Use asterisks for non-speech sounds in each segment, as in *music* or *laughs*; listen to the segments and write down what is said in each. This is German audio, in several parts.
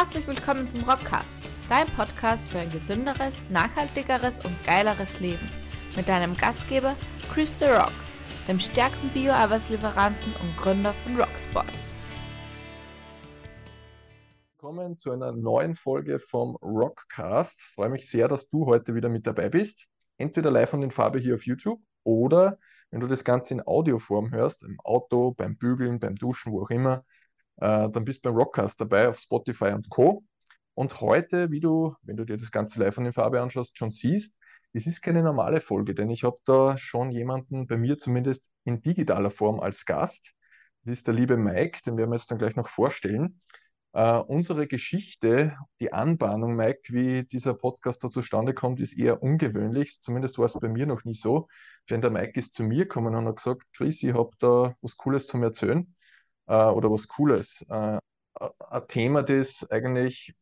Herzlich willkommen zum Rockcast, dein Podcast für ein gesünderes, nachhaltigeres und geileres Leben. Mit deinem Gastgeber Chris The Rock, dem stärksten Bio-Arbeitslieferanten und Gründer von Rocksports. Willkommen zu einer neuen Folge vom Rockcast. Ich freue mich sehr, dass du heute wieder mit dabei bist. Entweder live und in Farbe hier auf YouTube oder wenn du das Ganze in Audioform hörst, im Auto, beim Bügeln, beim Duschen, wo auch immer, äh, dann bist du beim Rockcast dabei auf Spotify und Co. Und heute, wie du, wenn du dir das Ganze live und in Farbe anschaust, schon siehst, es ist keine normale Folge, denn ich habe da schon jemanden bei mir zumindest in digitaler Form als Gast. Das ist der liebe Mike, den werden wir jetzt dann gleich noch vorstellen. Uh, unsere Geschichte, die Anbahnung, Mike, wie dieser Podcast da zustande kommt, ist eher ungewöhnlich. Zumindest war es bei mir noch nie so. Denn der Mike ist zu mir gekommen und hat gesagt, Chris, ich habe da was Cooles zum Erzählen äh, oder was Cooles. Äh, ein Thema, das eigentlich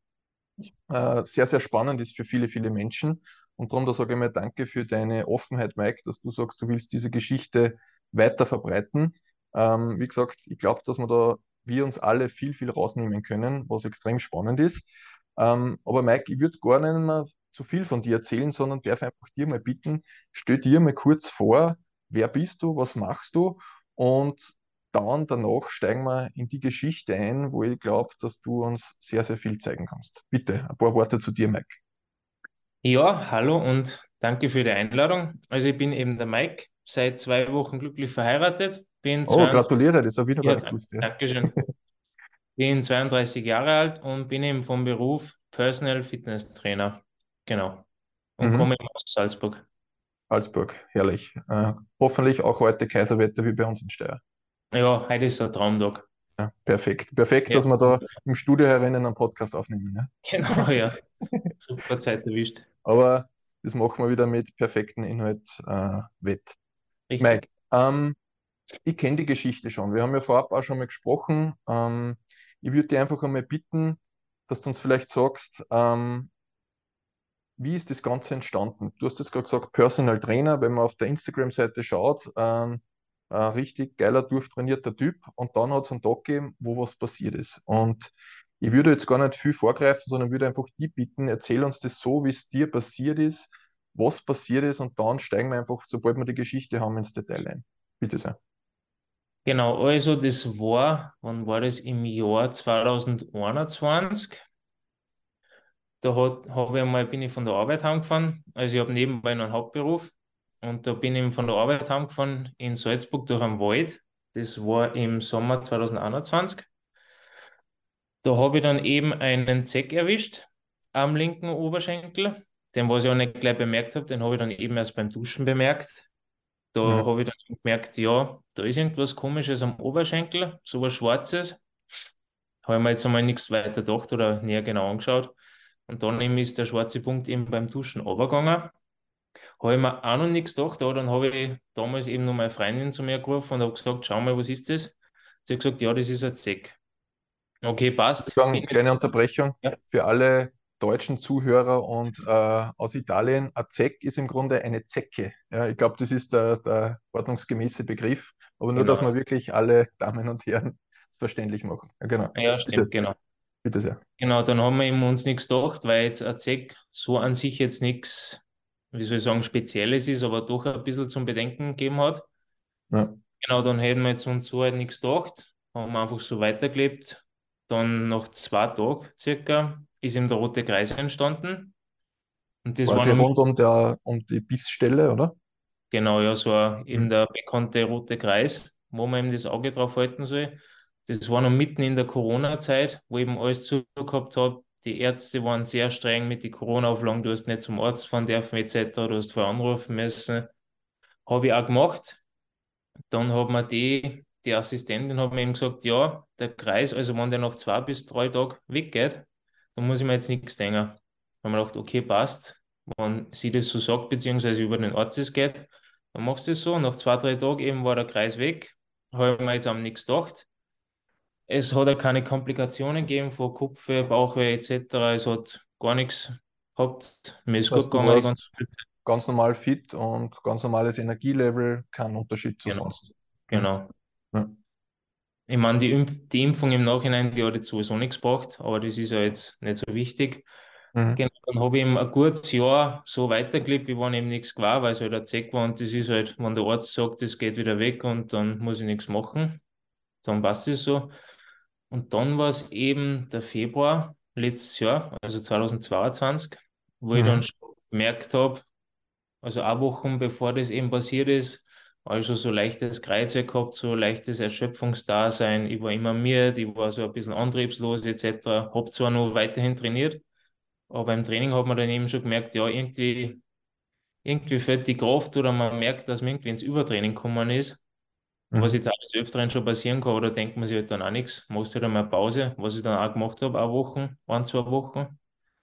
äh, sehr, sehr spannend ist für viele, viele Menschen. Und darum, da sage ich mal Danke für deine Offenheit, Mike, dass du sagst, du willst diese Geschichte weiter verbreiten. Ähm, wie gesagt, ich glaube, dass wir da wir uns alle viel, viel rausnehmen können, was extrem spannend ist. Ähm, aber Mike, ich würde gar nicht mehr zu viel von dir erzählen, sondern darf einfach dir mal bitten, stell dir mal kurz vor, wer bist du, was machst du und dann danach steigen wir in die Geschichte ein, wo ich glaube, dass du uns sehr, sehr viel zeigen kannst. Bitte, ein paar Worte zu dir, Mike. Ja, hallo und danke für die Einladung. Also ich bin eben der Mike, seit zwei Wochen glücklich verheiratet. Bin oh, 20... gratuliere, das habe ich noch ja, gar nicht gewusst. Ja. Dankeschön. bin 32 Jahre alt und bin eben vom Beruf Personal Fitness Trainer. Genau. Und mhm. komme aus Salzburg. Salzburg, herrlich. Äh, hoffentlich auch heute Kaiserwetter wie bei uns in Steyr. Ja, heute ist ein Traumtag. Ja, perfekt. Perfekt, ja. dass wir da im Studio herinnen einen Podcast aufnehmen. Ja? *laughs* Genau, ja. Super Zeit erwischt. Aber das machen wir wieder mit perfekten Inhalt äh, wett. Richtig. Mike, ähm, ich kenne die Geschichte schon. Wir haben ja vorab auch schon mal gesprochen. Ähm, ich würde dich einfach einmal bitten, dass du uns vielleicht sagst, ähm, wie ist das Ganze entstanden? Du hast jetzt gerade gesagt, Personal Trainer, wenn man auf der Instagram-Seite schaut, ähm, ein richtig geiler, durchtrainierter Typ. Und dann hat es einen Tag gegeben, wo was passiert ist. Und ich würde jetzt gar nicht viel vorgreifen, sondern würde einfach die bitten, erzähl uns das so, wie es dir passiert ist, was passiert ist und dann steigen wir einfach, sobald wir die Geschichte haben, ins Detail ein. Bitte sehr. Genau, also das war, wann war das? Im Jahr 2021. Da hat, habe ich einmal, bin ich von der Arbeit heimgefahren. Also ich habe nebenbei noch einen Hauptberuf und da bin ich von der Arbeit heimgefahren in Salzburg durch einen Wald. Das war im Sommer 2021. Da habe ich dann eben einen Zeck erwischt am linken Oberschenkel. Den, was ich auch nicht gleich bemerkt habe, den habe ich dann eben erst beim Duschen bemerkt. Da mhm. habe ich dann gemerkt, ja, da ist irgendwas Komisches am Oberschenkel, so was Schwarzes. Habe ich mir jetzt einmal nichts weiter gedacht oder näher genau angeschaut. Und dann eben ist der schwarze Punkt eben beim Duschen runtergegangen habe ich mir auch noch nichts gedacht, aber dann habe ich damals eben noch meine Freundin zu mir gerufen und habe gesagt, schau mal, was ist das? Sie hat gesagt, ja, das ist ein Zeck. Okay, passt. Sagen, kleine Unterbrechung ja. für alle deutschen Zuhörer und äh, aus Italien. Ein Zeck ist im Grunde eine Zecke. Ja, ich glaube, das ist der, der ordnungsgemäße Begriff, aber nur, genau. dass wir wirklich alle Damen und Herren es verständlich machen. Ja, genau. Ja, stimmt, Bitte. genau. Bitte sehr. Genau, dann haben wir uns nichts gedacht, weil jetzt ein Zeck so an sich jetzt nichts wie soll ich sagen, Spezielles ist, aber doch ein bisschen zum Bedenken gegeben hat. Ja. Genau, dann hätten wir jetzt uns so halt nichts gedacht, haben wir einfach so weitergelebt. Dann nach zwei Tagen circa ist ihm der rote Kreis entstanden. Und das Quasi war rund um, der, um die Bissstelle, oder? Genau, ja, so eben mhm. der bekannte rote Kreis, wo man eben das Auge drauf halten soll. Das war noch mitten in der Corona-Zeit, wo eben alles zugehabt hat, die Ärzte waren sehr streng mit den Corona-Auflagen, du hast nicht zum Arzt fahren dürfen etc., du hast vorher anrufen müssen. Habe ich auch gemacht. Dann hat mir die, die Assistentin hat mir eben gesagt, ja, der Kreis, also wenn der nach zwei bis drei Tagen weggeht, dann muss ich mir jetzt nichts denken. Dann haben wir gedacht, okay, passt. Wenn sie das so sagt, beziehungsweise über den Arzt es geht, dann machst du es so. Nach zwei, drei Tagen eben war der Kreis weg. Habe ich mir jetzt am nichts gedacht. Es hat auch keine Komplikationen gegeben von Kopfweh, Bauchweh etc. Es hat gar nichts gehabt. Mir ist gut gegangen. Ganz, ganz, normal fit und ganz normales Energielevel, kein Unterschied zu genau. sonst. Genau. Ja. Ich meine, die, Impf die Impfung im Nachhinein, die hat jetzt sowieso nichts gebracht, aber das ist ja jetzt nicht so wichtig. Mhm. Genau, dann habe ich eben ein gutes Jahr so weitergelebt, wie wenn eben nichts war, weil es halt ein Zeck war und das ist halt, wenn der Arzt sagt, das geht wieder weg und dann muss ich nichts machen, dann passt es so. Und dann war es eben der Februar letztes Jahr, also 2022, wo mhm. ich dann schon gemerkt habe, also eine Woche bevor das eben passiert ist, also so leichtes Kreuzweg gehabt, so leichtes Erschöpfungsdasein. Ich war immer müde, ich war so ein bisschen antriebslos etc. Habe zwar noch weiterhin trainiert, aber im Training hat man dann eben schon gemerkt, ja, irgendwie, irgendwie fehlt die Kraft oder man merkt, dass man irgendwie ins Übertraining gekommen ist. Mhm. Was jetzt auch des Öfteren schon passieren kann, oder denkt man sich halt dann auch nichts, machst halt einmal Pause, was ich dann auch gemacht habe, eine Woche, ein, zwei Wochen.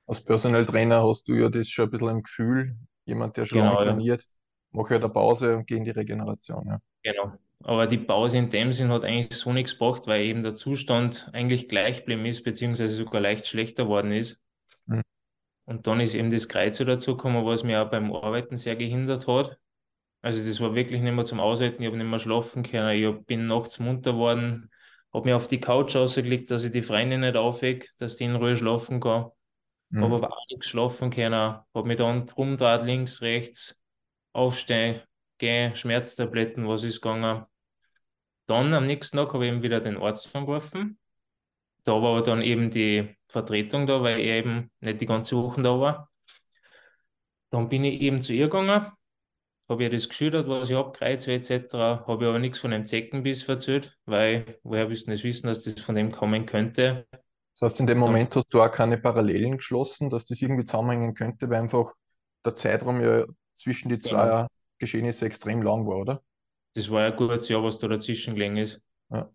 Als Personal Trainer hast du ja das schon ein bisschen im Gefühl, jemand, der schon genau, lange trainiert, mache halt eine Pause und gehe in die Regeneration. Ja. Genau. Aber die Pause in dem Sinn hat eigentlich so nichts gebracht, weil eben der Zustand eigentlich gleich geblieben ist, beziehungsweise sogar leicht schlechter worden ist. Mhm. Und dann ist eben das Kreuz dazu gekommen, was mir auch beim Arbeiten sehr gehindert hat. Also das war wirklich nicht mehr zum Aushalten, ich habe nicht mehr schlafen können, ich bin nachts munter geworden, habe mir auf die Couch ausgelegt, dass ich die Freunde nicht aufwecke, dass die in Ruhe schlafen kann. Mhm. Habe aber auch nicht schlafen können, habe mich dann drum links, rechts, aufstehen, gehen, Schmerztabletten, was ist gegangen. Dann am nächsten Tag habe ich eben wieder den Arzt angerufen. Da war aber dann eben die Vertretung da, weil er eben nicht die ganze Woche da war. Dann bin ich eben zu ihr gegangen, habe ihr das geschildert, was ich habe, Kreuzweh etc. Habe aber nichts von dem Zeckenbiss erzählt, weil woher wüssten es wissen, dass das von dem kommen könnte. Das heißt, in dem Moment hast du auch keine Parallelen geschlossen, dass das irgendwie zusammenhängen könnte, weil einfach der Zeitraum ja zwischen die zwei genau. Geschehnisse extrem lang war, oder? Das war ja ein gutes Jahr, was da dazwischen gelegen ist. Ja.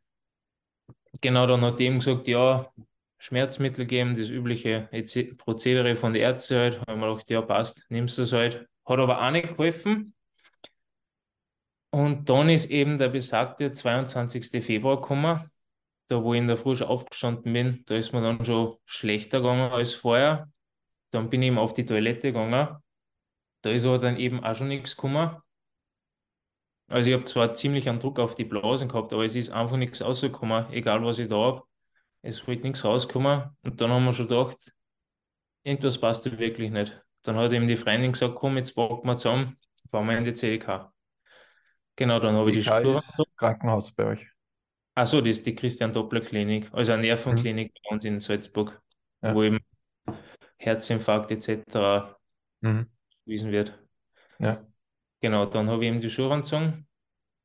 Genau, dann hat ihm gesagt, ja, Schmerzmittel geben, das übliche Prozedere von den Ärzten halt. Haben wir gedacht, ja, passt, nimmst du das halt. Hat aber auch nicht geholfen. Und dann ist eben der besagte 22. Februar gekommen, da wo ich in der Früh schon aufgestanden bin. Da ist mir dann schon schlechter gegangen als vorher. Dann bin ich eben auf die Toilette gegangen da ist aber dann eben auch schon nichts gekommen. Also ich habe zwar ziemlich einen Druck auf die Blasen gehabt, aber es ist einfach nichts rausgekommen, egal was ich da habe. Es wollte nichts rauskommen. Und dann haben wir schon gedacht, irgendwas passt wirklich nicht. Dann hat eben die Freundin gesagt, komm, jetzt packen wir zusammen, fahren wir in die CDK. Genau, dann habe ich die Spur. Krankenhaus bei euch. Achso, das ist die Christian Doppler Klinik, also eine Nervenklinik mhm. bei uns in Salzburg, ja. wo eben Herzinfarkt etc. Mhm gewesen wird. Ja. Genau, dann habe ich eben die Schuhe angezogen.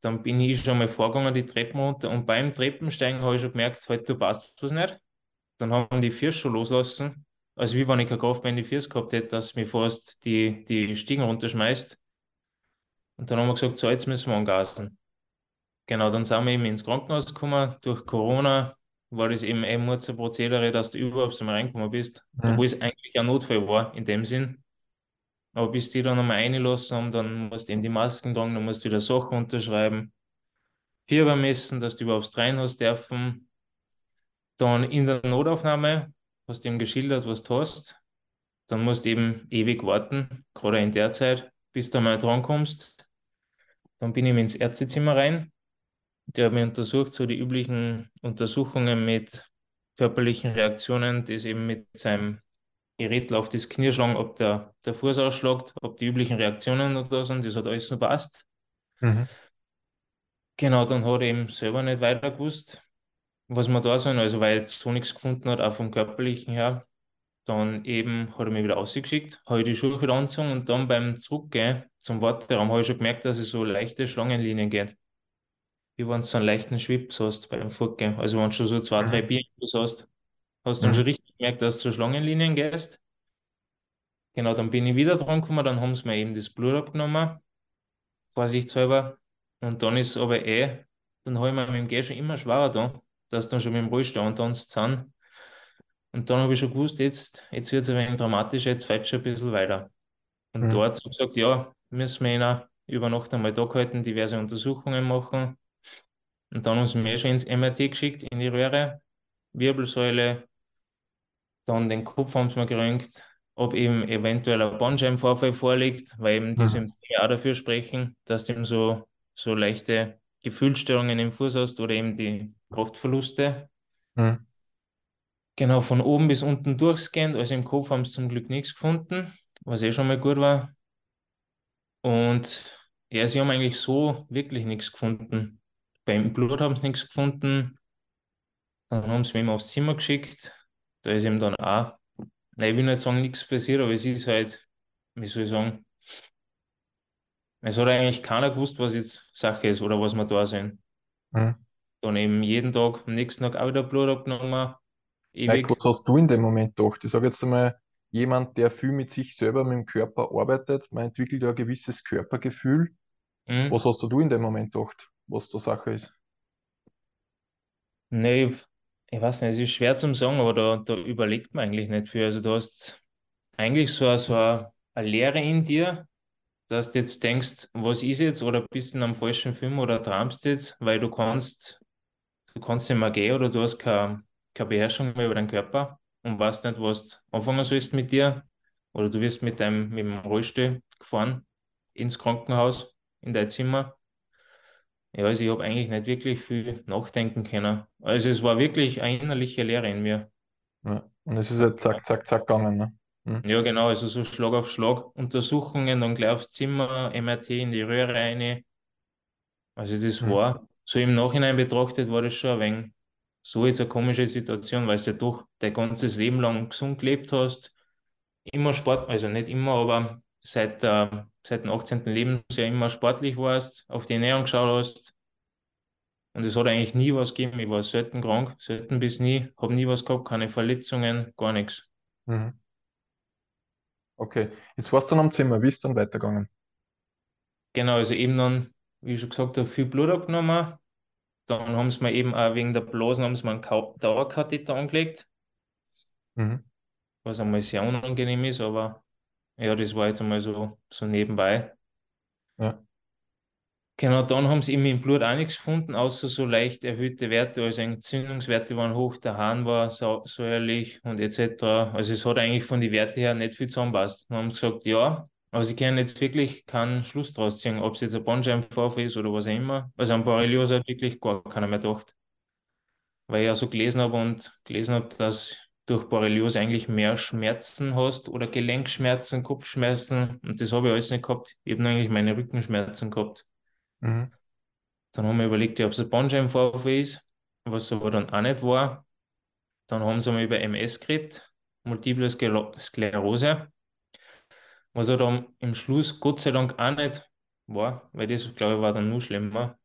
Dann bin ich schon mal vorgegangen, die Treppen runter. Und beim Treppensteigen habe ich schon gemerkt, heute halt, passt was nicht. Dann haben die Füße schon loslassen. Also wie wenn ich keine Kraft mehr in die Füße gehabt hätte, dass mir fast die, die Stiegen runterschmeißt. Und dann haben wir gesagt, so, jetzt müssen wir angasen. Genau, dann sind wir eben ins Krankenhaus gekommen. Durch Corona war das eben ein Prozedere, dass du überhaupt mal reingekommen bist. Mhm. Obwohl es eigentlich ein Notfall war, in dem Sinn. Aber bis die dann einmal reinlassen haben, dann musst du eben die Masken tragen, dann musst du wieder Sachen unterschreiben, Fieber messen, dass du überhaupt rein hast dürfen. Dann in der Notaufnahme hast du ihm geschildert, was du hast. Dann musst du eben ewig warten, gerade in der Zeit, bis du mal drankommst. Dann bin ich ins Ärztezimmer rein. Der hat mich untersucht, so die üblichen Untersuchungen mit körperlichen Reaktionen, das eben mit seinem Gerät auf das Knie schlagen, ob der, der Fuß ausschlägt, ob die üblichen Reaktionen noch da sind, das hat alles noch passt. Mhm. Genau, dann hat er eben selber nicht weiter gewusst, was wir da sind, also weil er so nichts gefunden hat, auch vom körperlichen her. Dann eben hat er mich wieder ausgeschickt, habe ich die Schuhe angezogen und dann beim Zurückgehen zum Warteraum habe ich schon gemerkt, dass es so leichte Schlangenlinien geht. Wie wenn du so einen leichten Schwips hast beim Fortgehen. Also wenn du schon so zwei, mhm. drei Bier hast, Hast du dann mhm. schon richtig gemerkt, dass du Schlangenlinien gehst? Genau, dann bin ich wieder dran gekommen, dann haben sie mir eben das Blut abgenommen, vorsichtshalber. Und dann ist aber eh, dann habe ich mir mit dem Geh schon immer schwerer da, dass dann schon mit dem Rollstuhl und dann sind. Und dann habe ich schon gewusst, jetzt, jetzt wird es ein wenig dramatisch, jetzt fällt schon ein bisschen weiter. Und mhm. dort hat gesagt, ja, müssen wir ihn über Nacht einmal da halten, diverse Untersuchungen machen. Und dann haben sie mir schon ins MRT geschickt, in die Röhre, Wirbelsäule, dann den Kopf haben sie mir geröntgt, ob eben eventuell ein Bandscheibenvorfall vorliegt, weil eben die mhm. Symptome auch dafür sprechen, dass dem so, so leichte Gefühlsstörungen im Fuß hast oder eben die Kraftverluste. Mhm. Genau, von oben bis unten durchscannt. Also im Kopf haben sie zum Glück nichts gefunden, was eh schon mal gut war. Und ja, sie haben eigentlich so wirklich nichts gefunden. Beim Blut haben sie nichts gefunden. Dann haben sie mich aufs Zimmer geschickt. Da ist ihm dann auch, nein, ich will nicht sagen, nichts passiert, aber es ist halt, wie soll ich sagen, es hat eigentlich keiner gewusst, was jetzt Sache ist oder was wir da sind. Mhm. Dann eben jeden Tag, am nächsten Tag auch wieder Blut abgenommen. Ewig. was hast du in dem Moment gedacht? Ich sage jetzt einmal, jemand, der viel mit sich selber, mit dem Körper arbeitet, man entwickelt ja ein gewisses Körpergefühl. Mhm. Was hast du in dem Moment gedacht, was da Sache ist? Nee, ich, ich weiß nicht, es ist schwer zum sagen, aber da, da überlegt man eigentlich nicht viel. Also du hast eigentlich so, eine- so eine, eine Leere in dir, dass du jetzt denkst, was ist jetzt, oder bist in einem falschen Film oder träumst jetzt, weil du kannst, du kannst nicht mehr gehen oder du hast keine, keine Beherrschung mehr über deinen Körper und weißt nicht, was du anfangen sollst mit dir. Oder du wirst mit deinem, mit dem Rollstuhl gefahren ins Krankenhaus, in dein Zimmer. Ja, also ich habe eigentlich nicht wirklich viel nachdenken können. Also es war wirklich eine innerliche Leere in mir. Ja. Und es ist halt zack, zack, zack gegangen. Ne? Mhm. Ja, genau, also so Schlag auf Schlag. Untersuchungen, dann gleich aufs Zimmer, MRT in die Röhre rein. Also das Mhm. war, so im Nachhinein betrachtet, war das schon ein wenig so jetzt eine komische Situation, weil du ja doch dein ganzes Leben lang gesund gelebt hast. Immer Sport, also nicht immer, aber seit, der, seit dem 18. Lebensjahr immer sportlich warst, auf die Ernährung geschaut hast. Und es hat eigentlich nie was gegeben. Ich war selten krank, selten bis nie, habe nie was gehabt, keine Verletzungen, gar nichts. Mhm. Okay, jetzt warst du dann am Zimmer, wie ist dann weitergegangen? Genau, also eben dann, wie ich schon gesagt habe, viel Blut abgenommen. Dann haben sie mir eben auch wegen der Blasen haben sie mir einen Dauerkatheter angelegt, Mhm. was einmal sehr unangenehm ist, aber ja, das war jetzt einmal so, so nebenbei. Ja. Genau, dann haben sie eben im Blut auch nichts gefunden, außer so leicht erhöhte Werte, also Entzündungswerte waren hoch, der Hahn war säuerlich und etc. Also es hat eigentlich von den Werten her nicht viel zusammenpasst. Dann haben sie gesagt, ja, aber sie können jetzt wirklich keinen Schluss draus ziehen, ob es jetzt ein Bandscheibenvorfall ist oder was auch immer. Also an Borreliose hat wirklich gar keiner mehr gedacht. Weil ich ja so gelesen habe und gelesen habe, dass durch Borreliose eigentlich mehr Schmerzen hast oder Gelenkschmerzen, Kopfschmerzen und das habe ich alles nicht gehabt. Ich habe nur eigentlich meine Rückenschmerzen gehabt. Mhm. Dann haben wir überlegt, ob es ein Bandscheibenvorfall ist, was aber dann auch nicht war. Dann haben sie mal über MS geredet, Multiple Skler- Sklerose, was er dann im Schluss Gott sei Dank auch nicht war, weil das, glaube ich, war dann nur schlimmer,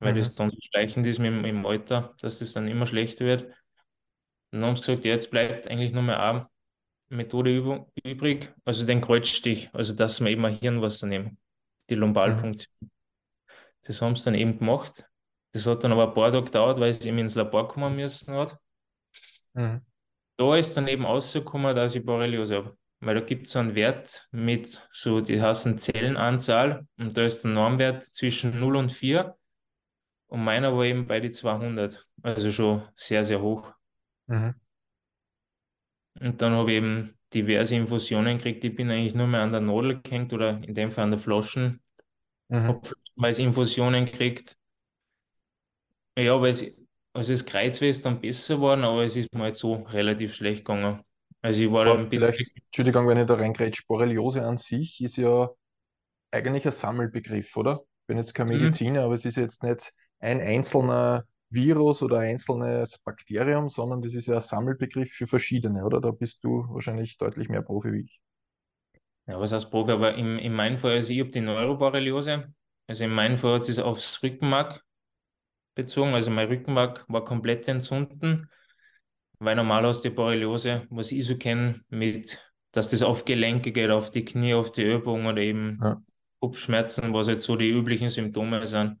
weil Mhm. das dann so schleichend ist mit, dem- im Alter, dass das dann immer schlechter wird. Und dann haben sie gesagt, ja, jetzt bleibt eigentlich nur mehr eine Methode üb- übrig, also den Kreuzstich, also dass wir eben ein Hirnwasser nehmen, die Lumbalpunktion. Das haben sie dann eben gemacht. Das hat dann aber ein paar Tage gedauert, weil es eben ins Labor kommen müssen hat. Mhm. Da ist dann eben rausgekommen, dass ich Borreliose habe. Weil da gibt es einen Wert mit so, die heißen Zellenanzahl und da ist der Normwert zwischen 0 und 4 und meiner war eben bei die 200. Also schon sehr, sehr hoch. Mhm. Und dann habe ich eben diverse Infusionen gekriegt. Ich bin eigentlich nur mehr an der Nadel gehängt oder in dem Fall an der Flaschen. Mhm. Habe flaschenweise Infusionen gekriegt. Ja, weil es, also das Kreuzweh ist dann besser geworden, aber es ist mir halt so relativ schlecht gegangen. Also ich war Aber dann bin vielleicht, Entschuldigung, wenn ich da reingrätsche, Borreliose an sich ist ja eigentlich ein Sammelbegriff, oder? Ich bin jetzt kein Mhm. Mediziner, aber es ist jetzt nicht ein einzelner Virus oder ein einzelnes Bakterium, sondern das ist ja ein Sammelbegriff für verschiedene, oder? Da bist du wahrscheinlich deutlich mehr Profi wie ich. Ja, was heißt Profi? Aber im, in meinem Fall, also ich habe die Neuroborreliose. Also in meinem Fall hat es aufs Rückenmark bezogen. Also mein Rückenmark war komplett entzünden, weil normal hast du die Borreliose, was ich so kenne, mit, dass das auf Gelenke geht, auf die Knie, auf die Ellbogen oder eben Ja. Kopfschmerzen, was jetzt so die üblichen Symptome sind.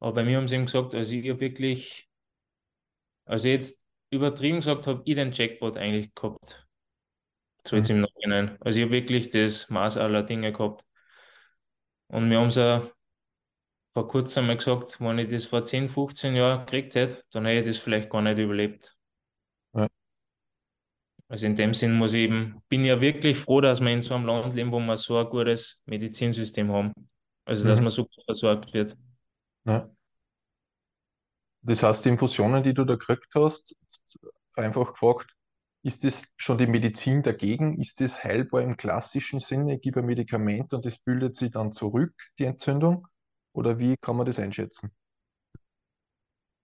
Aber bei mir haben sie eben gesagt, also ich habe wirklich, also jetzt übertrieben gesagt, habe ich den Jackpot eigentlich gehabt. So jetzt Mhm. im Nachhinein. Also ich habe wirklich das Maß aller Dinge gehabt. Und wir haben es vor kurzem mal gesagt, wenn ich das vor 10, 15 Jahren gekriegt hätte, dann hätte ich das vielleicht gar nicht überlebt. Also in dem Sinn muss ich eben, bin ja wirklich froh, dass wir in so einem Land leben, wo wir so ein gutes Medizinsystem haben. Also dass Mhm. man so gut versorgt wird. Ja. Das heißt, die Infusionen, die du da gekriegt hast, einfach gefragt, ist das schon die Medizin dagegen? Ist das heilbar im klassischen Sinne? Ich gebe ein Medikament und das bildet sich dann zurück, die Entzündung? Oder wie kann man das einschätzen?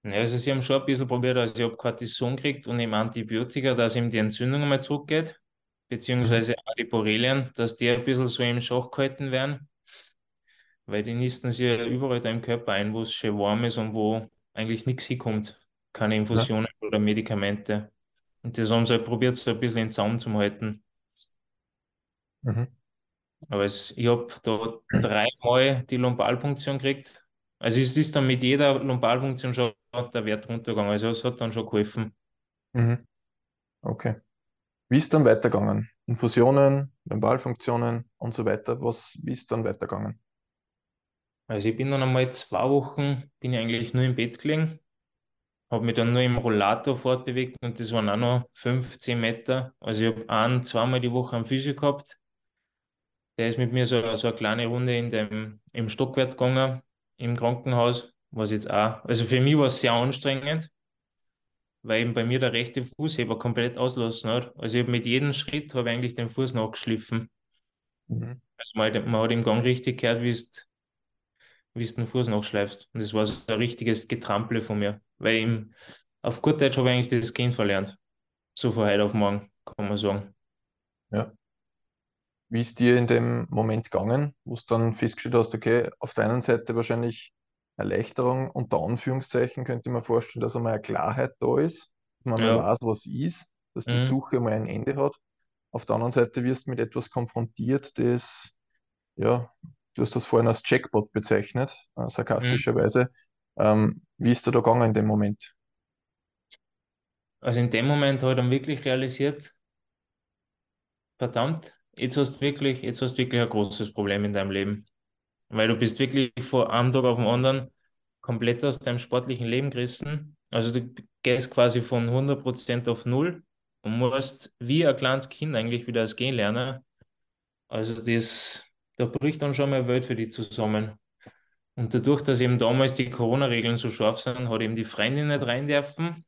Ja, also sie haben schon ein bisschen probiert, also ich habe Cortison gekriegt und eben Antibiotika, dass ihm die Entzündung einmal zurückgeht, beziehungsweise auch die Borrelien, dass die ein bisschen so im Schach gehalten werden, weil die nisten sich ja überall da im Körper ein, wo es schön warm ist und wo eigentlich nichts hinkommt, keine Infusionen ja. oder Medikamente. Und das haben sie halt probiert, so ein bisschen in den Zaum zu halten. Mhm. Aber es, ich habe da dreimal die Lumbalpunktion gekriegt. Also es ist dann mit jeder Lumbalpunktion schon der Wert runtergegangen. Also es hat dann schon geholfen. Mhm. Okay. Wie ist dann weitergegangen? Infusionen, Lumbalfunktionen und so weiter. Was, wie ist dann weitergegangen? Also ich bin dann einmal zwei Wochen, bin ich eigentlich nur im Bett gelegen, habe mich dann nur im Rollator fortbewegt und das waren auch noch 15 Meter. Also ich habe ein, zweimal die Woche einen Physio gehabt. Der ist mit mir so, so eine kleine Runde in dem, im Stockwerk gegangen, im Krankenhaus, was jetzt auch, also für mich war es sehr anstrengend, weil eben bei mir der rechte Fußheber komplett auslassen hat. Also ich habe mit jedem Schritt habe eigentlich den Fuß nachgeschliffen. Mhm. Also man, man, hat im Gang richtig gehört, wie es wie du den Fuß nachschleifst. Und das war so ein richtiges Getrample von mir. Weil im, auf gut Deutsch habe ich eigentlich das Gehen verlernt. So von heute auf morgen, kann man sagen. Ja. Wie ist dir in dem Moment gegangen, wo du dann festgestellt hast, okay, auf der einen Seite wahrscheinlich Erleichterung, unter Anführungszeichen könnte man vorstellen, dass einmal eine Klarheit da ist, dass man ja. weiß, was ist, dass die mhm. Suche mal ein Ende hat. Auf der anderen Seite wirst du mit etwas konfrontiert, das ja du hast das vorhin als Jackpot bezeichnet, äh, sarkastischerweise. Mhm. Ähm, wie ist dir da gegangen in dem Moment? Also in dem Moment habe ich dann wirklich realisiert, verdammt, jetzt hast du wirklich, jetzt hast wirklich ein großes Problem in deinem Leben. Weil du bist wirklich von einem Tag auf den anderen komplett aus deinem sportlichen Leben gerissen. Also du gehst quasi von 100% auf Null und musst wie ein kleines Kind eigentlich wieder das Gehen lernen. Also das da bricht dann schon mal Welt für die zusammen. Und dadurch, dass eben damals die Corona-Regeln so scharf sind, hat eben die Freundin nicht rein dürfen.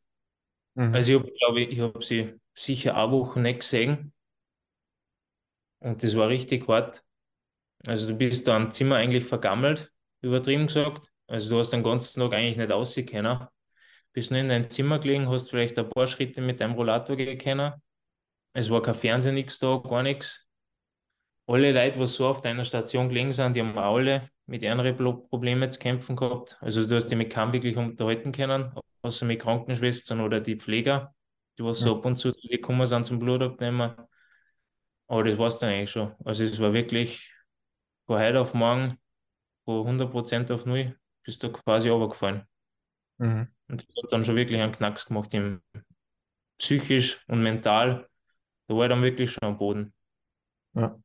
Mhm. Also ich glaube, ich habe sie sicher eine Woche nicht gesehen. Und das war richtig hart. Also du bist da am Zimmer eigentlich vergammelt, übertrieben gesagt. Also du hast den ganzen Tag eigentlich nicht aussehen Bist nur in dein Zimmer gelegen, hast vielleicht ein paar Schritte mit deinem Rollator gehen können. Es war kein Fernsehen, nichts da, gar nichts alle Leute, die so auf deiner Station gelegen sind, die haben alle mit anderen Problemen zu kämpfen gehabt. Also du hast dich mit keinem wirklich unterhalten können, außer mit Krankenschwestern oder die Pfleger, die was so ab und zu gekommen sind zum Blutabnehmen. Aber das war es dann eigentlich schon. Also es war wirklich von heute auf morgen, von 100% auf null, bist du quasi runtergefallen. Mhm. Und das hat dann schon wirklich einen Knacks gemacht, im psychisch und mental. Da war ich dann wirklich schon am Boden. Ja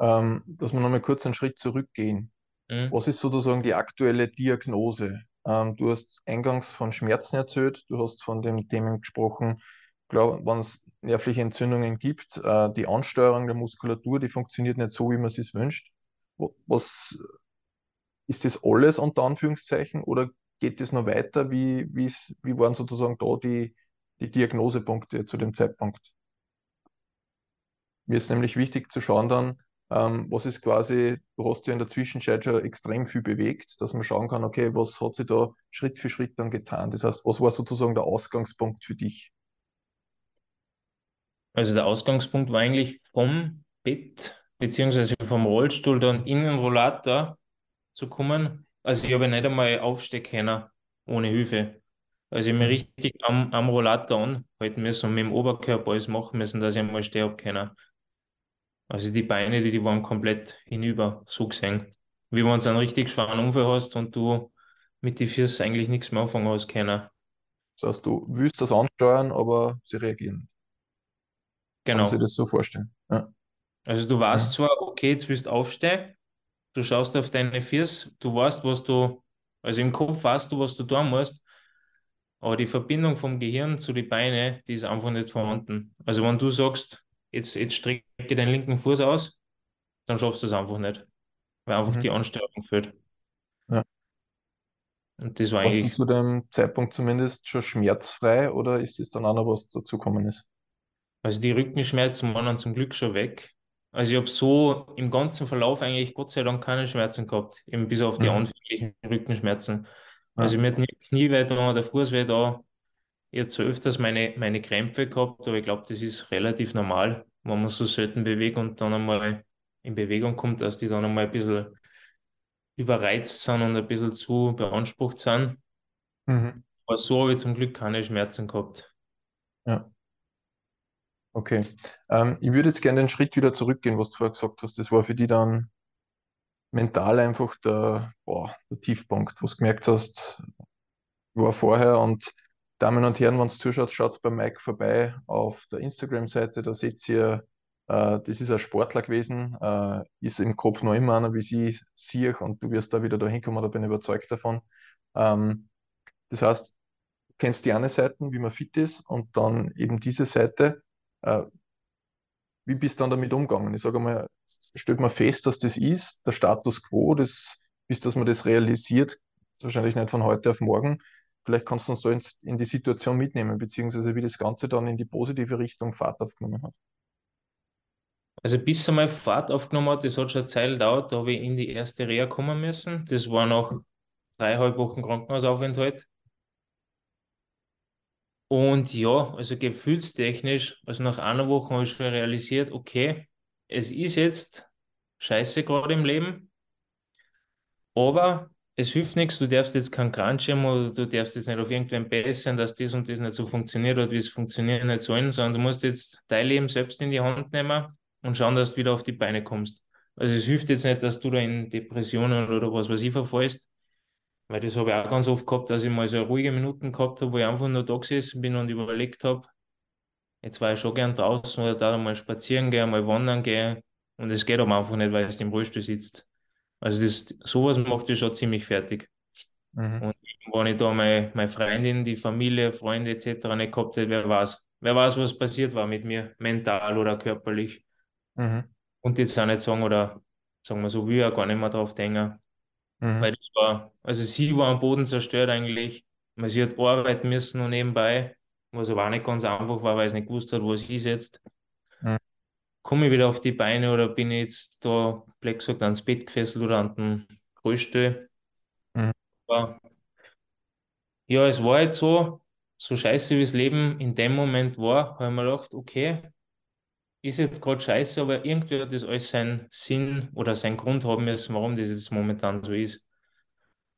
ähm, dass wir nochmal kurz einen Schritt zurückgehen. Mhm. Was ist sozusagen die aktuelle Diagnose? Ähm, du hast eingangs von Schmerzen erzählt, du hast von den Themen gesprochen, wenn es nervliche Entzündungen gibt, äh, die Ansteuerung der Muskulatur, die funktioniert nicht so, wie man es sich wünscht. Was ist das alles unter Anführungszeichen oder geht es noch weiter? Wie, wie waren sozusagen da die, die Diagnosepunkte zu dem Zeitpunkt? Mir ist nämlich wichtig zu schauen dann, ähm, was ist quasi, du hast ja in der Zwischenzeit schon extrem viel bewegt, dass man schauen kann, okay, was hat sich da Schritt für Schritt dann getan? Das heißt, was war sozusagen der Ausgangspunkt für dich? Also der Ausgangspunkt war eigentlich vom Bett beziehungsweise vom Rollstuhl dann in den Rollator zu kommen. Also ich habe nicht einmal aufstehen können ohne Hilfe. Also ich habe mich mhm. richtig am, am Rollator anhalten müssen und mit dem Oberkörper alles machen müssen, dass ich einmal stehen habe können. Also die Beine, die, die waren komplett hinüber, so gesehen. Wie wenn du einen richtig schweren Unfall hast und du mit den Füßen eigentlich nichts mehr anfangen hast können. Das heißt, du willst das ansteuern, aber sie reagieren. Genau. Kann man sich das so vorstellen. Ja. Also du weißt ja. zwar, okay, jetzt willst du aufstehen, du schaust auf deine Füße, du weißt, was du, also im Kopf weißt du, was du tun musst, aber die Verbindung vom Gehirn zu den Beinen, die ist einfach nicht vorhanden. Also wenn du sagst, jetzt, jetzt strecke deinen linken Fuß aus, dann schaffst du es einfach nicht, weil einfach mhm. die Ansteuerung fehlt. Ja. Und das war Warst du eigentlich, zu dem Zeitpunkt zumindest schon schmerzfrei oder ist es dann auch noch was dazugekommen ist? Also die Rückenschmerzen waren dann zum Glück schon weg. Also ich habe so im ganzen Verlauf eigentlich Gott sei Dank keine Schmerzen gehabt, eben bis auf die Mhm. anfänglichen Rückenschmerzen. Ja. Also mir hat nie Knie weh da, der Fuß weh da. Ich hatte so öfters meine, meine Krämpfe gehabt, aber ich glaube, das ist relativ normal, wenn man so selten bewegt und dann einmal in Bewegung kommt, dass die dann einmal ein bisschen überreizt sind und ein bisschen zu beansprucht sind. Mhm. Aber so habe ich zum Glück keine Schmerzen gehabt. Ja, okay. Ähm, ich würde jetzt gerne den Schritt wieder zurückgehen, was du vorher gesagt hast. Das war für dich dann mental einfach der, boah, der Tiefpunkt, wo du gemerkt hast, war vorher und Damen und Herren, wenn ihr zuschaut, schaut bei Mike vorbei auf der Instagram-Seite, da seht ihr, äh, das ist ein Sportler gewesen, äh, ist im Kopf noch immer einer, wie sie sehe und du wirst da wieder da hinkommen, da bin ich überzeugt davon. Ähm, das heißt, du kennst die eine Seite, wie man fit ist und dann eben diese Seite. Äh, wie bist du dann damit umgegangen? Ich sage mal, stellt man fest, dass das ist, der Status quo, das, bis dass man das realisiert, wahrscheinlich nicht von heute auf morgen. Vielleicht kannst du uns da in die Situation mitnehmen, beziehungsweise wie das Ganze dann in die positive Richtung Fahrt aufgenommen hat. Also bis er mal Fahrt aufgenommen hat, das hat schon eine Zeit gedauert, da habe ich in die erste Reha kommen müssen. Das war nach dreieinhalb Wochen Krankenhausaufenthalt. Und ja, also gefühlstechnisch, also nach einer Woche habe ich schon realisiert, okay, es ist jetzt scheiße gerade im Leben, aber es hilft nichts, du darfst jetzt keinen Krankschirm oder du darfst jetzt nicht auf irgendwen bessern, dass das und das nicht so funktioniert oder wie es funktionieren nicht sollen, sondern du musst jetzt dein Leben selbst in die Hand nehmen und schauen, dass du wieder auf die Beine kommst. Also es hilft jetzt nicht, dass du da in Depressionen oder was weiß ich verfallst, weil das habe ich auch ganz oft gehabt, dass ich mal so ruhige Minuten gehabt habe, wo ich einfach nur da gesessen bin und überlegt habe, jetzt war ich schon gern draußen oder da mal spazieren gehen, mal wandern gehen und es geht aber einfach nicht, weil es im Rollstuhl sitzt. Also das, sowas macht dich schon ziemlich fertig. Mhm. Und wenn ich da meine, meine Freundin, die Familie, Freunde etc. nicht gehabt hätte, wer weiß. Wer weiß, was passiert war mit mir, mental oder körperlich. Mhm. Und jetzt auch nicht sagen, oder sagen wir so, will ich auch gar nicht mehr drauf denken. Mhm. Weil das war, also sie war am Boden zerstört eigentlich, weil sie hat arbeiten müssen und nebenbei, was aber auch nicht ganz einfach war, weil sie nicht gewusst hat, wo sie ist jetzt. Mhm. Komme ich wieder auf die Beine oder bin ich jetzt da, blöd gesagt, ans Bett gefesselt oder an den Rollstuhl? Mhm. Ja, es war jetzt so, so scheiße wie das Leben in dem Moment war, habe ich mir gedacht, okay, ist jetzt gerade scheiße, aber irgendwie hat das alles seinen Sinn oder seinen Grund haben müssen, warum das jetzt momentan so ist.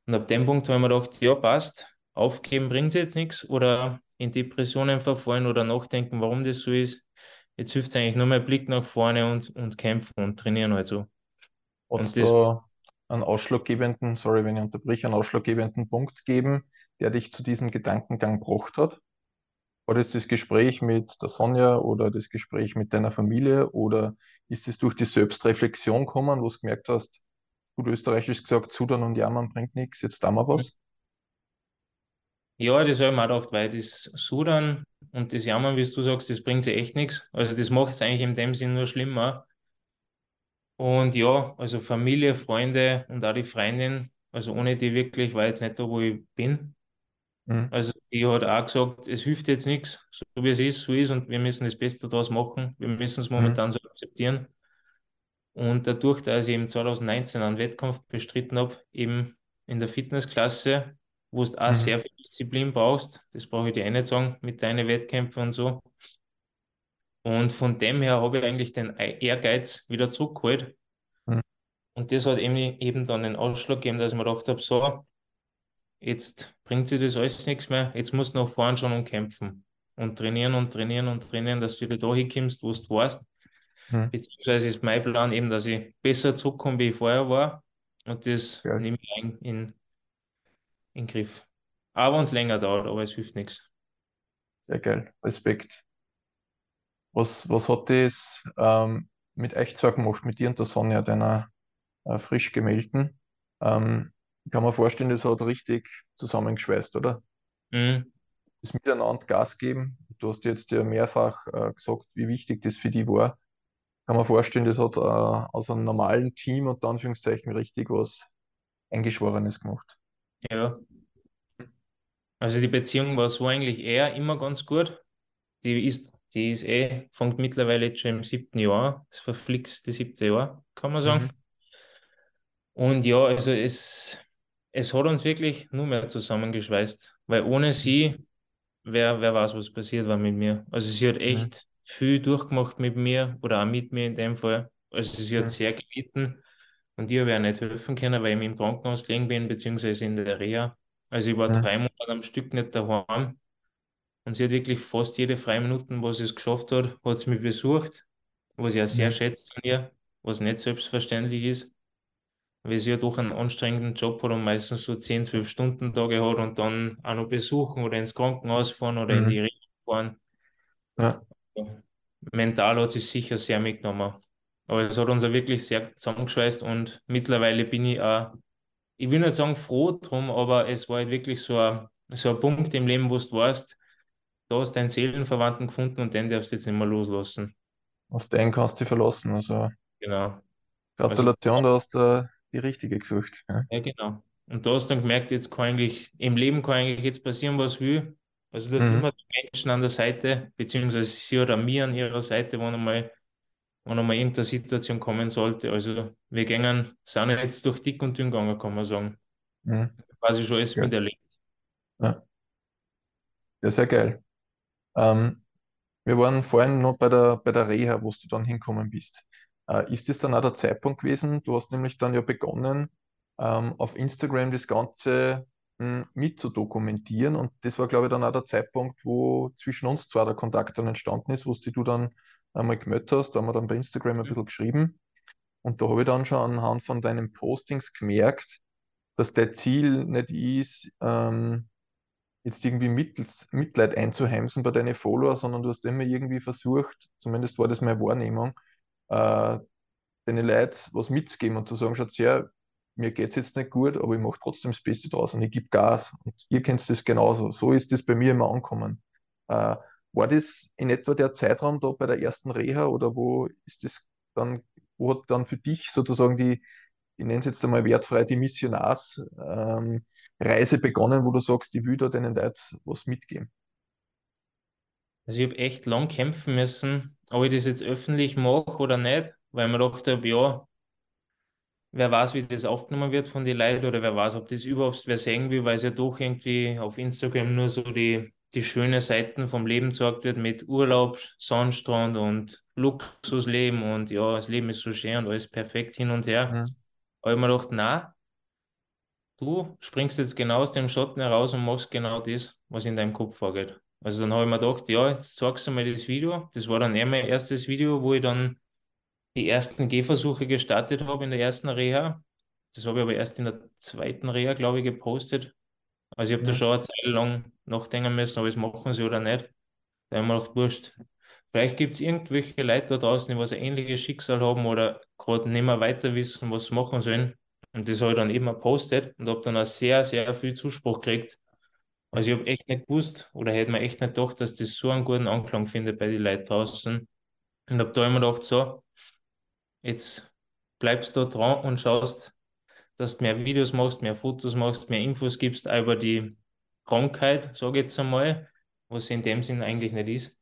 Und ab dem Punkt habe ich mir gedacht, ja, passt, aufgeben bringt jetzt nichts oder in Depressionen verfallen oder nachdenken, warum das so ist. Jetzt hilft es eigentlich nur mehr Blick nach vorne und, und kämpfen und trainieren halt so. Hat Und es das, da einen ausschlaggebenden, sorry, wenn ich unterbreche, einen ausschlaggebenden Punkt geben, der dich zu diesem Gedankengang gebracht hat? War das das Gespräch mit der Sonja oder das Gespräch mit deiner Familie oder ist es durch die Selbstreflexion gekommen, wo du gemerkt hast, gut österreichisch gesagt, Zudern und Jammern bringt nichts, jetzt da mal was? ja, das habe ich mir gedacht, weil das Sudern und das Jammern, wie du sagst, das bringt sich echt nichts. Also das macht es eigentlich in dem Sinn nur schlimmer. Und ja, also Familie, Freunde und auch die Freundin, also ohne die wirklich war jetzt nicht da, wo ich bin. Mhm. Also die hat auch gesagt, es hilft jetzt nichts, so wie es ist, so ist und wir müssen das Beste daraus machen. Wir müssen es Mhm. momentan so akzeptieren. Und dadurch, dass ich eben 2019 einen Wettkampf bestritten habe, eben in der Fitnessklasse, wo du auch Mhm. sehr viel Disziplin brauchst, das brauche ich dir eh nicht sagen, mit deinen Wettkämpfen und so. Und von dem her habe ich eigentlich den Ehrgeiz wieder zurückgeholt. Mhm. Und das hat eben, eben dann den Ausschlag gegeben, dass ich mir gedacht habe, so, jetzt bringt sich das alles nichts mehr, jetzt musst du nach vorne schauen und kämpfen. Und trainieren und trainieren und trainieren, dass du wieder da hinkommst, wo du warst. Mhm. Beziehungsweise ist mein Plan eben, dass ich besser zurückkomme, wie ich vorher war. Und das Geil. nehme ich in, in, in den Griff. Aber wenn es länger dauert, aber es hilft nichts. Sehr geil, Respekt. Was, was hat das ähm, mit euch zwei gemacht, mit dir und der Sonja, deiner äh, frisch gemählten? Ähm, kann mir vorstellen, das hat richtig zusammengeschweißt, oder? Mhm. Das Miteinander Gas geben. Du hast jetzt ja mehrfach äh, gesagt, wie wichtig das für die war. Kann man vorstellen, das hat äh, aus einem normalen Team und Anführungszeichen richtig was Eingeschworenes gemacht. Ja, Also die Beziehung war so eigentlich eher immer ganz gut. Die ist, die ist eh, fängt mittlerweile jetzt schon im siebten Jahr, das verflixte siebte Jahr, kann man sagen. Mhm. Und ja, also es, es hat uns wirklich nur mehr zusammengeschweißt, weil ohne sie, wer, wer weiß, was passiert war mit mir. Also sie hat echt viel durchgemacht mit mir oder auch mit mir in dem Fall. Also sie hat Mhm. sehr gelitten und ich habe ihr nicht helfen können, weil ich im Krankenhaus gelegen bin, beziehungsweise in der Reha. Also ich war Mhm. drei Monate am Stück nicht daheim und sie hat wirklich fast jede freie Minute, wo sie es geschafft hat, hat sie mich besucht, was ich auch sehr schätze an ihr, was nicht selbstverständlich ist weil sie ja doch einen anstrengenden Job hat und meistens so 10, 12 Stunden Tage hat und dann auch noch besuchen oder ins Krankenhaus fahren oder in Mhm. die Reha fahren. Ja. Mental hat sie sicher sehr mitgenommen. Aber es hat uns auch wirklich sehr zusammengeschweißt und mittlerweile bin ich auch, ich will nicht sagen froh drum, aber es war halt wirklich so ein, so ein Punkt im Leben, wo du weißt, da hast du deinen Seelenverwandten gefunden und den darfst du jetzt nicht mehr loslassen. Auf den kannst du dich verlassen. Also Genau. Gratulation, da hast du die richtige gesucht. Ja. Ja, genau. Und da hast du dann gemerkt, jetzt kann eigentlich, im Leben kann eigentlich jetzt passieren, was will. Also du hast Mhm. immer die Menschen an der Seite, beziehungsweise sie oder mir an ihrer Seite, wenn einmal, wenn einmal irgendeine Situation kommen sollte. Also wir gehen, sind jetzt durch dick und dünn gegangen, kann man sagen. Mhm. Quasi schon alles Ja. miterlebt. Ja. ja, sehr geil. Ähm, wir waren vorhin noch bei der, bei der Reha, wo du dann hinkommen bist. Äh, ist das dann auch der Zeitpunkt gewesen? Du hast nämlich dann ja begonnen, ähm, auf Instagram das Ganze mh, mitzudokumentieren und das war, glaube ich, dann auch der Zeitpunkt, wo zwischen uns zwar der Kontakt dann entstanden ist, wo du dann einmal gemeldet hast, da haben wir dann bei Instagram ein bisschen geschrieben und da habe ich dann schon anhand von deinen Postings gemerkt, dass dein Ziel nicht ist, ähm, jetzt irgendwie Mittels, Mitleid einzuheimsen bei deinen Follower, sondern du hast immer irgendwie versucht, zumindest war das meine Wahrnehmung, äh, deine Leuten was mitzugeben und zu sagen, schaut her, mir geht es jetzt nicht gut, aber ich mache trotzdem das Beste draus und ich gebe Gas. Und ihr kennt das genauso. So ist das bei mir immer angekommen. Äh, war das in etwa der Zeitraum da bei der ersten Reha oder wo ist das dann, wo hat dann für dich sozusagen die, ich nenne es jetzt einmal wertfrei, die Missionarsreise ähm, begonnen, wo du sagst, ich will da deinen Leuten was mitgeben? Also ich habe echt lang kämpfen müssen, ob ich das jetzt öffentlich mache oder nicht, weil gedacht habe, ja, wer weiß, wie das aufgenommen wird von den Leuten oder wer weiß, ob das überhaupt wer sehen will, weil es ja doch irgendwie auf Instagram nur so die, die schönen Seiten vom Leben gezeigt wird mit Urlaub, Sandstrand und Luxusleben und ja, das Leben ist so schön und alles perfekt hin und her. Mhm. Aber ich mir gedacht, na, du springst jetzt genau aus dem Schatten heraus und machst genau das, was in deinem Kopf vorgeht. Also dann habe ich mir gedacht, ja, jetzt zeigst du mir das Video. Das war dann eher mein erstes Video, wo ich dann die ersten Gehversuche gestartet habe in der ersten Reha. Das habe ich aber erst in der zweiten Reha, glaube ich, gepostet. Also ich habe da Mhm. schon eine Zeit lang nachdenken müssen, ob ich es machen soll oder nicht. Da habe ich mir gedacht, wurscht. Vielleicht gibt es irgendwelche Leute da draußen, die was ein ähnliches Schicksal haben oder gerade nicht mehr weiter wissen, was sie machen sollen. Und das habe ich dann eben gepostet und habe dann auch sehr, sehr viel Zuspruch gekriegt. Also ich habe echt nicht gewusst oder hätte mir echt nicht gedacht, dass das so einen guten Anklang findet bei den Leuten draußen. Und habe da immer gedacht, so, jetzt bleibst du dran und schaust, dass du mehr Videos machst, mehr Fotos machst, mehr Infos gibst auch über die Krankheit, sage ich jetzt einmal, was in dem Sinn eigentlich nicht ist.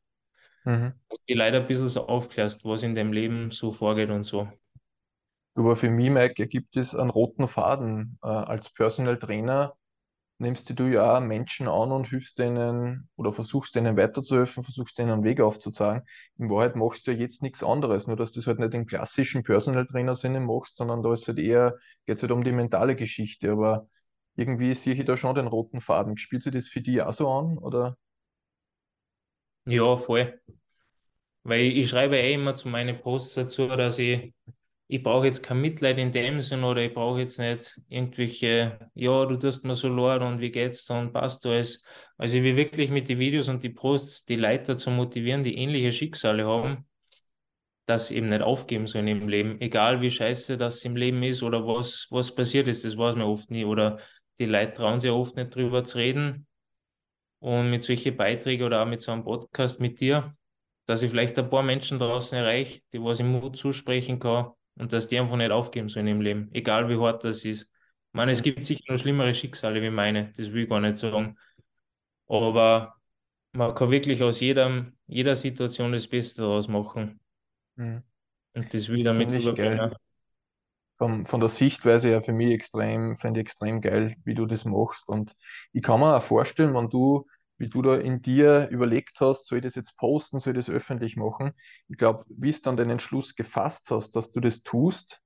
Mhm. Dass die leider ein bisschen so aufklärst, was in dem Leben so vorgeht und so. Aber für mich, Mike, ergibt es einen roten Faden. Äh, als Personal Trainer nimmst du ja auch Menschen an und hilfst denen oder versuchst denen weiterzuhelfen, versuchst denen einen Weg aufzuzeigen. In Wahrheit machst du ja jetzt nichts anderes, nur dass du das halt nicht im klassischen Personal Trainer Sinne machst, sondern da ist halt eher, geht es halt um die mentale Geschichte. Aber irgendwie sehe ich da schon den roten Faden. Spielt sich das für dich auch so an? Oder? Ja, voll. Weil ich schreibe eh immer zu meinen Posts dazu, dass ich, ich brauche jetzt kein Mitleid in dem Sinn oder ich brauche jetzt nicht irgendwelche, ja, du tust mir so leid und wie geht's da und passt alles. Also ich will wirklich mit den Videos und die Posts die Leute dazu motivieren, die ähnliche Schicksale haben, dass sie eben nicht aufgeben sollen im Leben. Egal wie scheiße das im Leben ist oder was, was passiert ist, das weiß man oft nie. Oder die Leute trauen sich oft nicht drüber zu reden. Und mit solchen Beiträgen oder auch mit so einem Podcast mit dir, dass ich vielleicht ein paar Menschen draußen erreiche, die was im Mut zusprechen kann und dass die einfach nicht aufgeben sollen im Leben, egal wie hart das ist. Ich meine, es gibt sicher noch schlimmere Schicksale wie meine, das will ich gar nicht sagen. Aber man kann wirklich aus jedem, jeder Situation das Beste daraus machen Mhm. und das Ist wieder mit ziemlich geil. rüberbringen. Von, von der Sichtweise her für mich extrem, finde ich extrem geil, wie du das machst. Und ich kann mir auch vorstellen, wenn du, wie du da in dir überlegt hast, soll ich das jetzt posten, soll ich das öffentlich machen? Ich glaube, wie du dann den Entschluss gefasst hast, dass du das tust,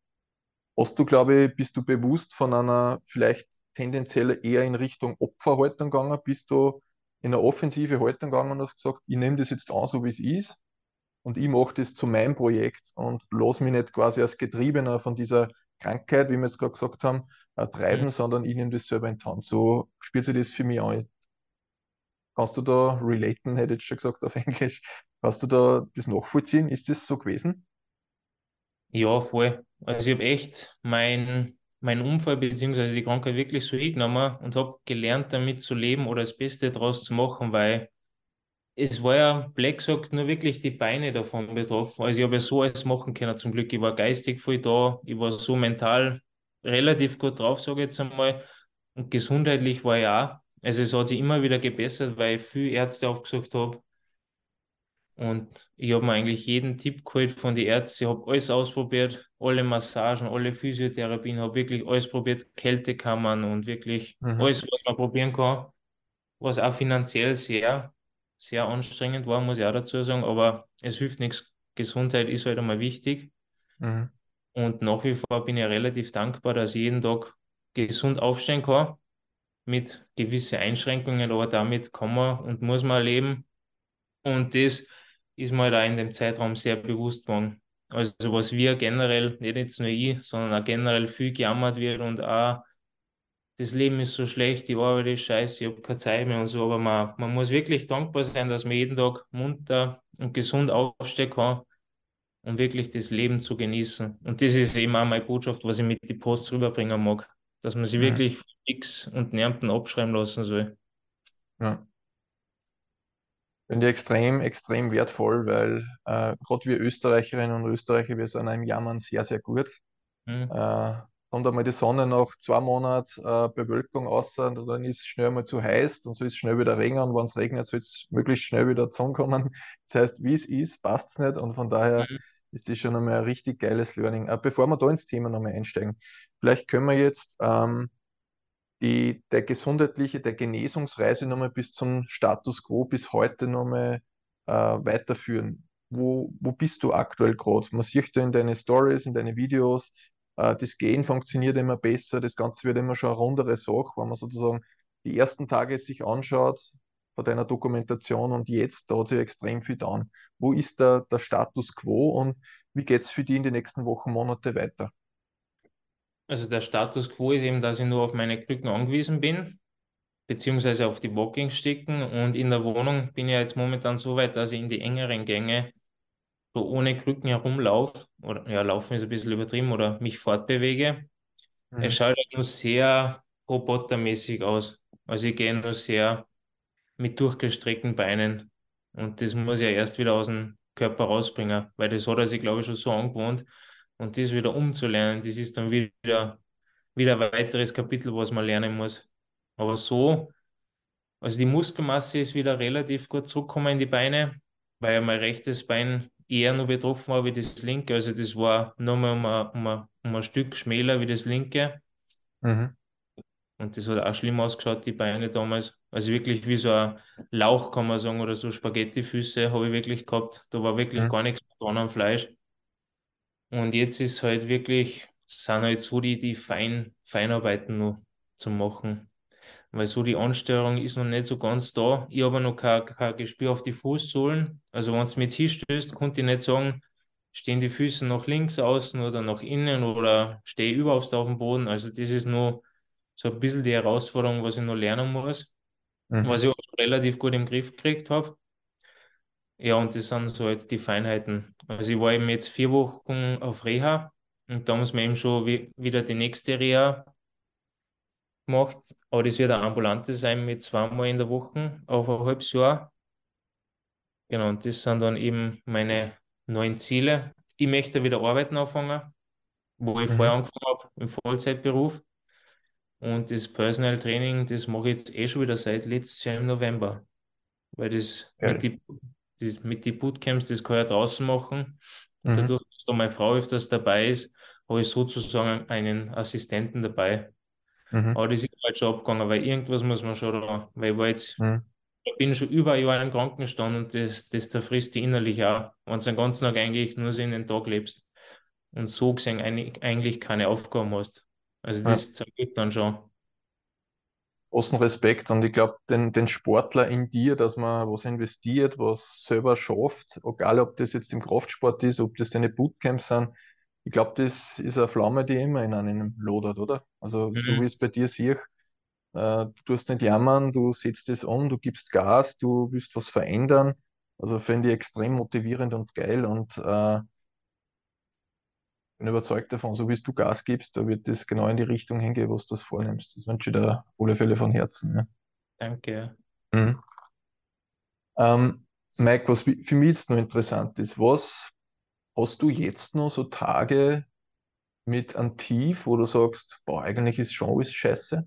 hast du, glaube ich, bist du bewusst von einer vielleicht tendenziell eher in Richtung Opferhaltung gegangen, bist du in eine offensive Haltung gegangen und hast gesagt, ich nehme das jetzt an, so wie es ist und ich mache das zu meinem Projekt und lasse mich nicht quasi als Getriebener von dieser Krankheit, wie wir jetzt gerade gesagt haben, äh, treiben, Mhm. sondern ich nehme das selber in die Hand. So spielt sich das für mich an. Kannst du da relaten, hätte ich schon gesagt auf Englisch. Kannst du da das nachvollziehen? Ist das so gewesen? Ja, voll. Also ich habe echt mein, mein Unfall beziehungsweise die Krankheit wirklich so hingenommen und habe gelernt, damit zu leben oder das Beste daraus zu machen, weil es war ja, Black gesagt, nur wirklich die Beine davon betroffen. Also ich habe ja so alles machen können zum Glück. Ich war geistig voll da, ich war so mental relativ gut drauf, sage ich jetzt einmal. Und gesundheitlich war ich auch. Also es hat sich immer wieder gebessert, weil ich viele Ärzte aufgesucht habe. Und ich habe mir eigentlich jeden Tipp geholt von den Ärzten. Ich habe alles ausprobiert, alle Massagen, alle Physiotherapien, habe wirklich alles probiert, Kältekammern und wirklich Mhm. alles, was man probieren kann, was auch finanziell sehr, sehr anstrengend war, muss ich auch dazu sagen. Aber es hilft nichts. Gesundheit ist halt einmal wichtig. Mhm. Und nach wie vor bin ich relativ dankbar, dass ich jeden Tag gesund aufstehen kann, mit gewissen Einschränkungen, aber damit kann man und muss man leben. Und das ist mir da in dem Zeitraum sehr bewusst geworden. Also was wir generell, nicht jetzt nur ich, sondern auch generell viel gejammert wird und auch das Leben ist so schlecht, die Arbeit ist scheiße, ich habe keine Zeit mehr und so, aber man, man muss wirklich dankbar sein, dass man jeden Tag munter und gesund aufstehen kann und wirklich das Leben zu genießen. Und das ist eben auch meine Botschaft, was ich mit die Post rüberbringen mag, dass man sich Mhm. wirklich fix und Nerven abschreiben lassen soll. Ja. Finde ich extrem, extrem wertvoll, weil äh, gerade wir Österreicherinnen und Österreicher, wir sind im Jammern sehr, sehr gut. Hm. Äh, kommt einmal die Sonne nach zwei Monaten äh, Bewölkung aus, und dann ist es schnell mal zu heiß, dann soll es schnell wieder regnen und wenn es regnet, soll es möglichst schnell wieder Sonne kommen. Das heißt, wie es ist, passt es nicht und von daher Mhm. Ist das schon einmal ein richtig geiles Learning. Äh, bevor wir da ins Thema nochmal einsteigen, vielleicht können wir jetzt ähm, die, der gesundheitliche, der Genesungsreise nochmal bis zum Status quo bis heute nochmal äh, weiterführen. Wo, wo bist du aktuell gerade? Man sieht da in deine Stories, in deine Videos, äh, das Gehen funktioniert immer besser, das Ganze wird immer schon eine rundere Sache, wenn man sozusagen die ersten Tage sich anschaut von deiner Dokumentation und jetzt, da hat sich extrem viel getan. Wo ist der, der Status quo und wie geht es für die in den nächsten Wochen, Monate weiter? Also der Status quo ist eben, dass ich nur auf meine Krücken angewiesen bin, beziehungsweise auf die Walking-Sticken. Und in der Wohnung bin ich ja jetzt momentan so weit, dass ich in die engeren Gänge so ohne Krücken herumlaufe. Oder ja, laufen ist ein bisschen übertrieben oder mich fortbewege. Es Mhm. schaut halt nur sehr robotermäßig aus. Also ich gehe nur sehr mit durchgestreckten Beinen. Und das muss ja erst wieder aus dem Körper rausbringen, weil das hat er sich, glaube ich, schon so angewohnt. Und das wieder umzulernen, das ist dann wieder, wieder ein weiteres Kapitel, was man lernen muss. Aber so, also die Muskelmasse ist wieder relativ gut zurückgekommen in die Beine, weil ja mein rechtes Bein eher nur betroffen war wie das linke. Also das war nochmal um ein, um ein, um ein Stück schmäler wie das linke. Mhm. Und das hat auch schlimm ausgeschaut, die Beine damals. Also wirklich wie so ein Lauch, kann man sagen, oder so Spaghettifüße habe ich wirklich gehabt. Da war wirklich Mhm. gar nichts dran am Fleisch. Und jetzt ist halt wirklich, sind halt so die, die Fein, Feinarbeiten noch zu machen. Weil so die Ansteuerung ist noch nicht so ganz da. Ich habe noch kein, kein Gespür auf die Fußsohlen. Also wenn es jetzt hinstößt, konnte ich nicht sagen, stehen die Füße nach links außen oder nach innen oder stehe ich überhaupt auf dem Boden. Also das ist nur so ein bisschen die Herausforderung, was ich noch lernen muss, Mhm. was ich auch relativ gut im Griff gekriegt habe. Ja, und das sind so halt die Feinheiten. Also ich war eben jetzt vier Wochen auf Reha und da muss man eben schon wi- wieder die nächste Reha gemacht. Aber das wird eine ambulante sein mit zweimal in der Woche auf ein halbes Jahr. Genau, und das sind dann eben meine neuen Ziele. Ich möchte wieder arbeiten anfangen, wo ich vorher Mhm. angefangen habe, im Vollzeitberuf. Und das Personal Training, das mache ich jetzt eh schon wieder seit letztes Jahr im November. Weil das Geil. mit die, das, mit die Bootcamps, das kann ich ja draußen machen. Und Mhm. dadurch, dass da meine Frau öfters dabei ist, habe ich sozusagen einen Assistenten dabei. Mhm. Aber das ist halt schon abgegangen, weil irgendwas muss man schon da, weil ich war jetzt, Mhm. ich bin schon über ein Jahr im Krankenstand und das, das zerfrisst dich innerlich auch, wenn du den ganzen Tag eigentlich nur so in den Tag lebst und so gesehen eigentlich, eigentlich keine Aufgaben hast. Also Ja. das zergeht dann schon. Großen Respekt und ich glaube, den, den Sportler in dir, dass man was investiert, was selber schafft, egal ob das jetzt im Kraftsport ist, ob das deine Bootcamps sind, ich glaube, das ist eine Flamme, die immer in einem lodert, oder? Also, so Mhm. wie ich es bei dir sehe, äh, du tust nicht jammern, du setzt es um, du gibst Gas, du willst was verändern. Also, finde ich extrem motivierend und geil und äh, bin überzeugt davon, so wie du Gas gibst, da wird das genau in die Richtung hingehen, was du das vornimmst. Das wünsche ich dir auf alle Fälle von Herzen. Ne? Danke. Mhm. Ähm, Mike, was für mich jetzt noch interessant ist, was hast du jetzt noch so Tage mit einem Tief, wo du sagst, boah, eigentlich ist schon alles scheiße?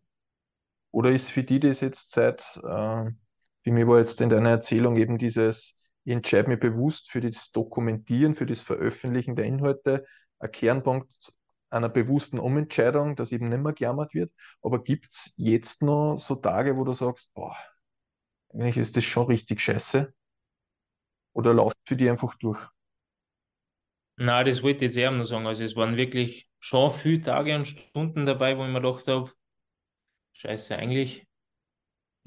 Oder ist für dich das jetzt seit, äh, für mich war jetzt in deiner Erzählung eben dieses, ich entscheide mich bewusst für das Dokumentieren, für das Veröffentlichen der Inhalte, ein Kernpunkt einer bewussten Umentscheidung, dass eben nicht mehr gejammert wird. Aber gibt es jetzt noch so Tage, wo du sagst, boah, eigentlich ist das schon richtig scheiße? Oder läuft für dich einfach durch? Na, das wollte ich jetzt eher noch sagen. Also es waren wirklich schon viele Tage und Stunden dabei, wo ich mir gedacht habe, Scheiße, eigentlich,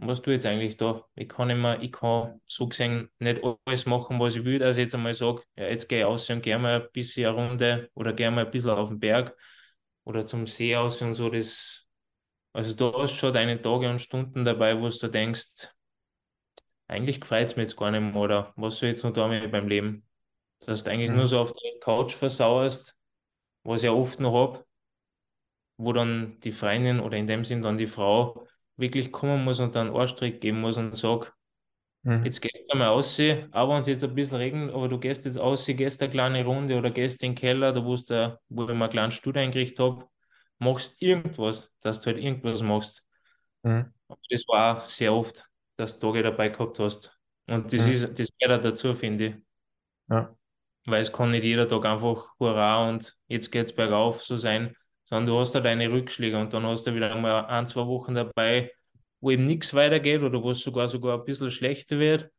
was tue ich jetzt eigentlich da? Ich kann immer, ich kann so gesehen nicht alles machen, was ich will, dass ich jetzt einmal sage, ja, jetzt gehe ich aus und gehe mal ein bisschen eine Runde oder gehe mal ein bisschen auf den Berg oder zum See aus und so. Das, also da hast schon deine Tage und Stunden dabei, wo du denkst, eigentlich gefällt es mir jetzt gar nicht mehr oder was soll ich jetzt noch da mit beim Leben? Dass du eigentlich nur Mhm. so auf der Couch versauerst, was ich ja oft noch hab, wo dann die Freundin oder in dem Sinn dann die Frau wirklich kommen muss und dann einen Arschtritt geben muss und sagt, Mhm. jetzt gehst du mal raus, auch wenn es jetzt ein bisschen regnet, aber du gehst jetzt raus, gehst eine kleine Runde oder gehst in den Keller, da wo, du, wo ich mir einen kleinen Stuhl eingerichtet habe, machst irgendwas, dass du halt irgendwas machst. Mhm. Das war auch sehr oft, dass du Tage dabei gehabt hast. Und das Mhm. ist, das gehört dazu, finde ich. Ja. Weil es kann nicht jeder Tag einfach Hurra und jetzt geht's bergauf so sein, sondern du hast da deine Rückschläge und dann hast du wieder mal ein, zwei Wochen dabei, wo eben nichts weitergeht oder wo es sogar sogar ein bisschen schlechter wird.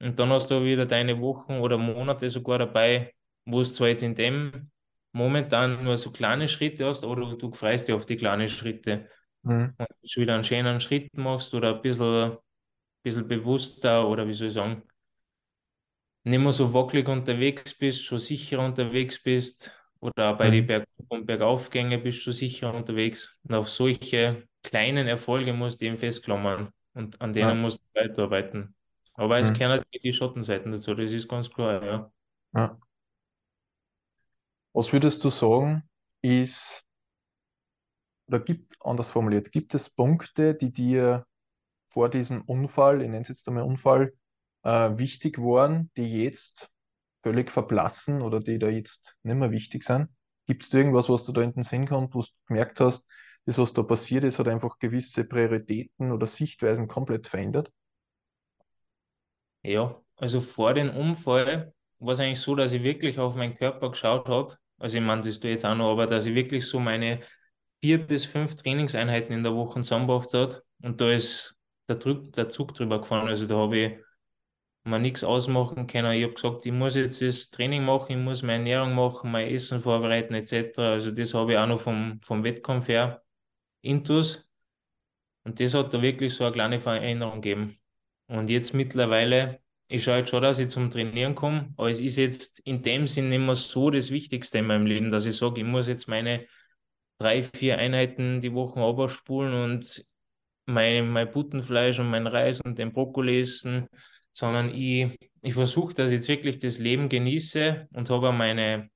Und dann hast du wieder deine Wochen oder Monate sogar dabei, wo es zwar jetzt in dem momentan nur so kleine Schritte hast, aber du, freust dich auf die kleinen Schritte Mhm. und schon wieder einen schönen Schritt machst oder ein bisschen, bisschen bewusster oder wie soll ich sagen, nicht mehr so wackelig unterwegs bist, schon sicher unterwegs bist oder bei den Mhm. Berg- und Bergaufgängen bist du sicher unterwegs. Und auf solche kleinen Erfolge musst du eben festklammern und an denen Ja. musst du weiterarbeiten. Aber es Mhm. gehören halt die Schattenseiten dazu, das ist ganz klar, ja. Ja. Was würdest du sagen, ist, oder gibt, anders formuliert, gibt es Punkte, die dir vor diesem Unfall, ich nenne es jetzt einmal Unfall, äh, wichtig waren, die jetzt völlig verblassen oder die da jetzt nicht mehr wichtig sind? Gibt es irgendwas, was du da in den Sinn kommt, wo du gemerkt hast, das, was da passiert ist, hat einfach gewisse Prioritäten oder Sichtweisen komplett verändert? Ja, also vor dem Unfall war es eigentlich so, dass ich wirklich auf meinen Körper geschaut habe. Also ich meine, das tue jetzt auch noch, aber dass ich wirklich so meine vier bis fünf Trainingseinheiten in der Woche zusammengebracht hat und da ist der, Druck, der Zug drüber gefahren. Also da habe ich mir nichts ausmachen können. Ich habe gesagt, ich muss jetzt das Training machen, ich muss meine Ernährung machen, mein Essen vorbereiten etc. Also das habe ich auch noch vom, vom Wettkampf her intus. Und das hat da wirklich so eine kleine Veränderung gegeben. Und jetzt mittlerweile, ich schaue jetzt schon, dass ich zum Trainieren komme, aber es ist jetzt in dem Sinn mehr so das Wichtigste in meinem Leben, dass ich sage, ich muss jetzt meine drei, vier Einheiten die Woche runterspulen und mein, mein Buttenfleisch und mein Reis und den Brokkoli essen, sondern ich, ich versuche, dass ich jetzt wirklich das Leben genieße und habe meine,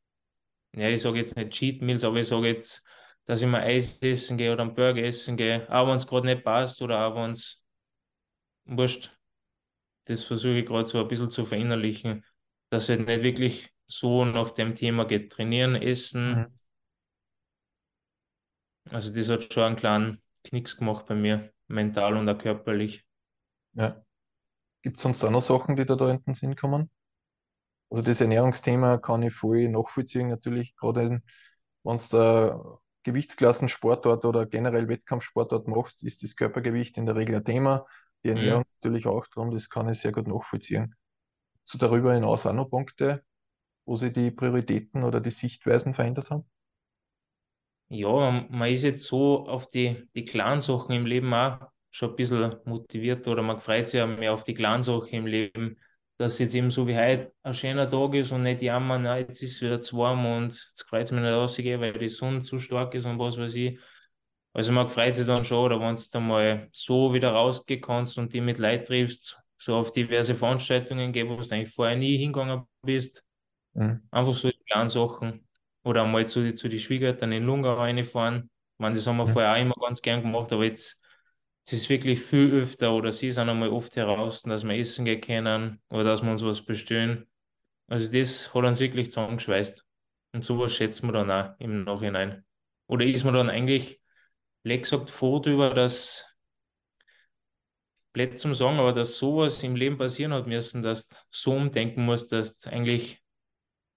ja, ich sage jetzt nicht Cheat Meals, aber ich sage jetzt, dass ich mal Eis essen gehe oder einen Burger essen gehe, auch wenn es gerade nicht passt oder auch wenn es wurscht. Das versuche ich gerade so ein bisschen zu verinnerlichen, dass es nicht wirklich so nach dem Thema geht. Trainieren, essen, Mhm. also das hat schon einen kleinen Knicks gemacht bei mir, mental und auch körperlich. Ja. Gibt es sonst auch noch Sachen, die da, da in den Sinn kommen? Also das Ernährungsthema kann ich voll nachvollziehen, natürlich, gerade wenn du da Gewichtsklassensportart oder generell Wettkampfsportart machst, ist das Körpergewicht in der Regel ein Thema. Die Ernährung Mhm. natürlich auch drum, das kann ich sehr gut nachvollziehen. So darüber hinaus auch noch Punkte, wo sich die Prioritäten oder die Sichtweisen verändert haben? Ja, man, ist jetzt so auf die, die kleinen Sachen im Leben auch schon ein bisschen motiviert oder man freut sich auch mehr auf die kleinen Sachen im Leben, dass jetzt eben so wie heute ein schöner Tag ist und nicht jammern, na, jetzt ist es wieder zu warm und jetzt freut es mich nicht rauszugehen, weil die Sonne zu stark ist und was weiß ich. Also man freut sich dann schon, oder wenn du dann mal so wieder rausgehen kannst und die mit Leuten triffst, so auf diverse Veranstaltungen gehen, wo du eigentlich vorher nie hingegangen bist. Mhm. Einfach so die kleinen Sachen. Oder einmal zu, zu den Schwiegereltern in Lungau reinfahren. Ich meine, das haben wir Mhm. vorher auch immer ganz gern gemacht, aber jetzt, jetzt ist es wirklich viel öfter oder sie sind einmal oft heraus, dass wir essen gehen können oder dass wir uns was bestellen. Also das hat uns wirklich zusammengeschweißt. Und sowas schätzen wir dann auch im Nachhinein. Oder ist man dann eigentlich, leck gesagt, froh darüber, dass, blöd zum Sagen, aber dass sowas im Leben passieren hat müssen, dass du so umdenken musst, dass du eigentlich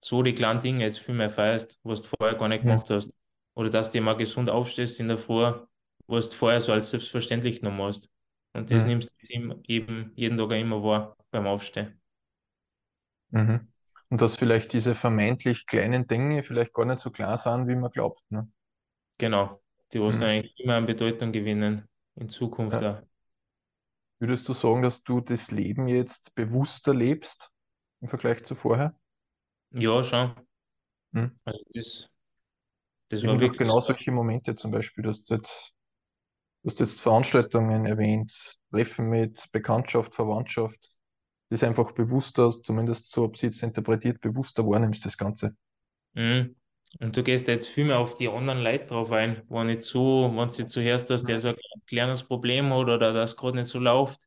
so die kleinen Dinge jetzt viel mehr feierst, was du vorher gar nicht gemacht hast. Oder dass du mal gesund aufstehst in der Früh, was du vorher so als selbstverständlich genommen hast. Und das Mhm. nimmst du eben, eben jeden Tag immer wahr beim Aufstehen. Mhm. Und dass vielleicht diese vermeintlich kleinen Dinge vielleicht gar nicht so klar sind, wie man glaubt. Ne? Genau. Die, was Mhm. eigentlich immer an Bedeutung gewinnen in Zukunft Ja. Würdest du sagen, dass du das Leben jetzt bewusster lebst im Vergleich zu vorher? Ja, schon. Mhm. Also das, das Ich war wirklich genau so. solche Momente zum Beispiel, dass du jetzt, du hast jetzt Veranstaltungen erwähnt, Treffen mit Bekanntschaft, Verwandtschaft, das einfach bewusster, zumindest so ich es jetzt interpretiert, bewusster wahrnimmst, das Ganze. Mhm. Und du gehst jetzt viel mehr auf die anderen Leute drauf ein, wo nicht so, wenn du zuerst, dass der so ein kleines Problem hat oder dass gerade nicht so läuft,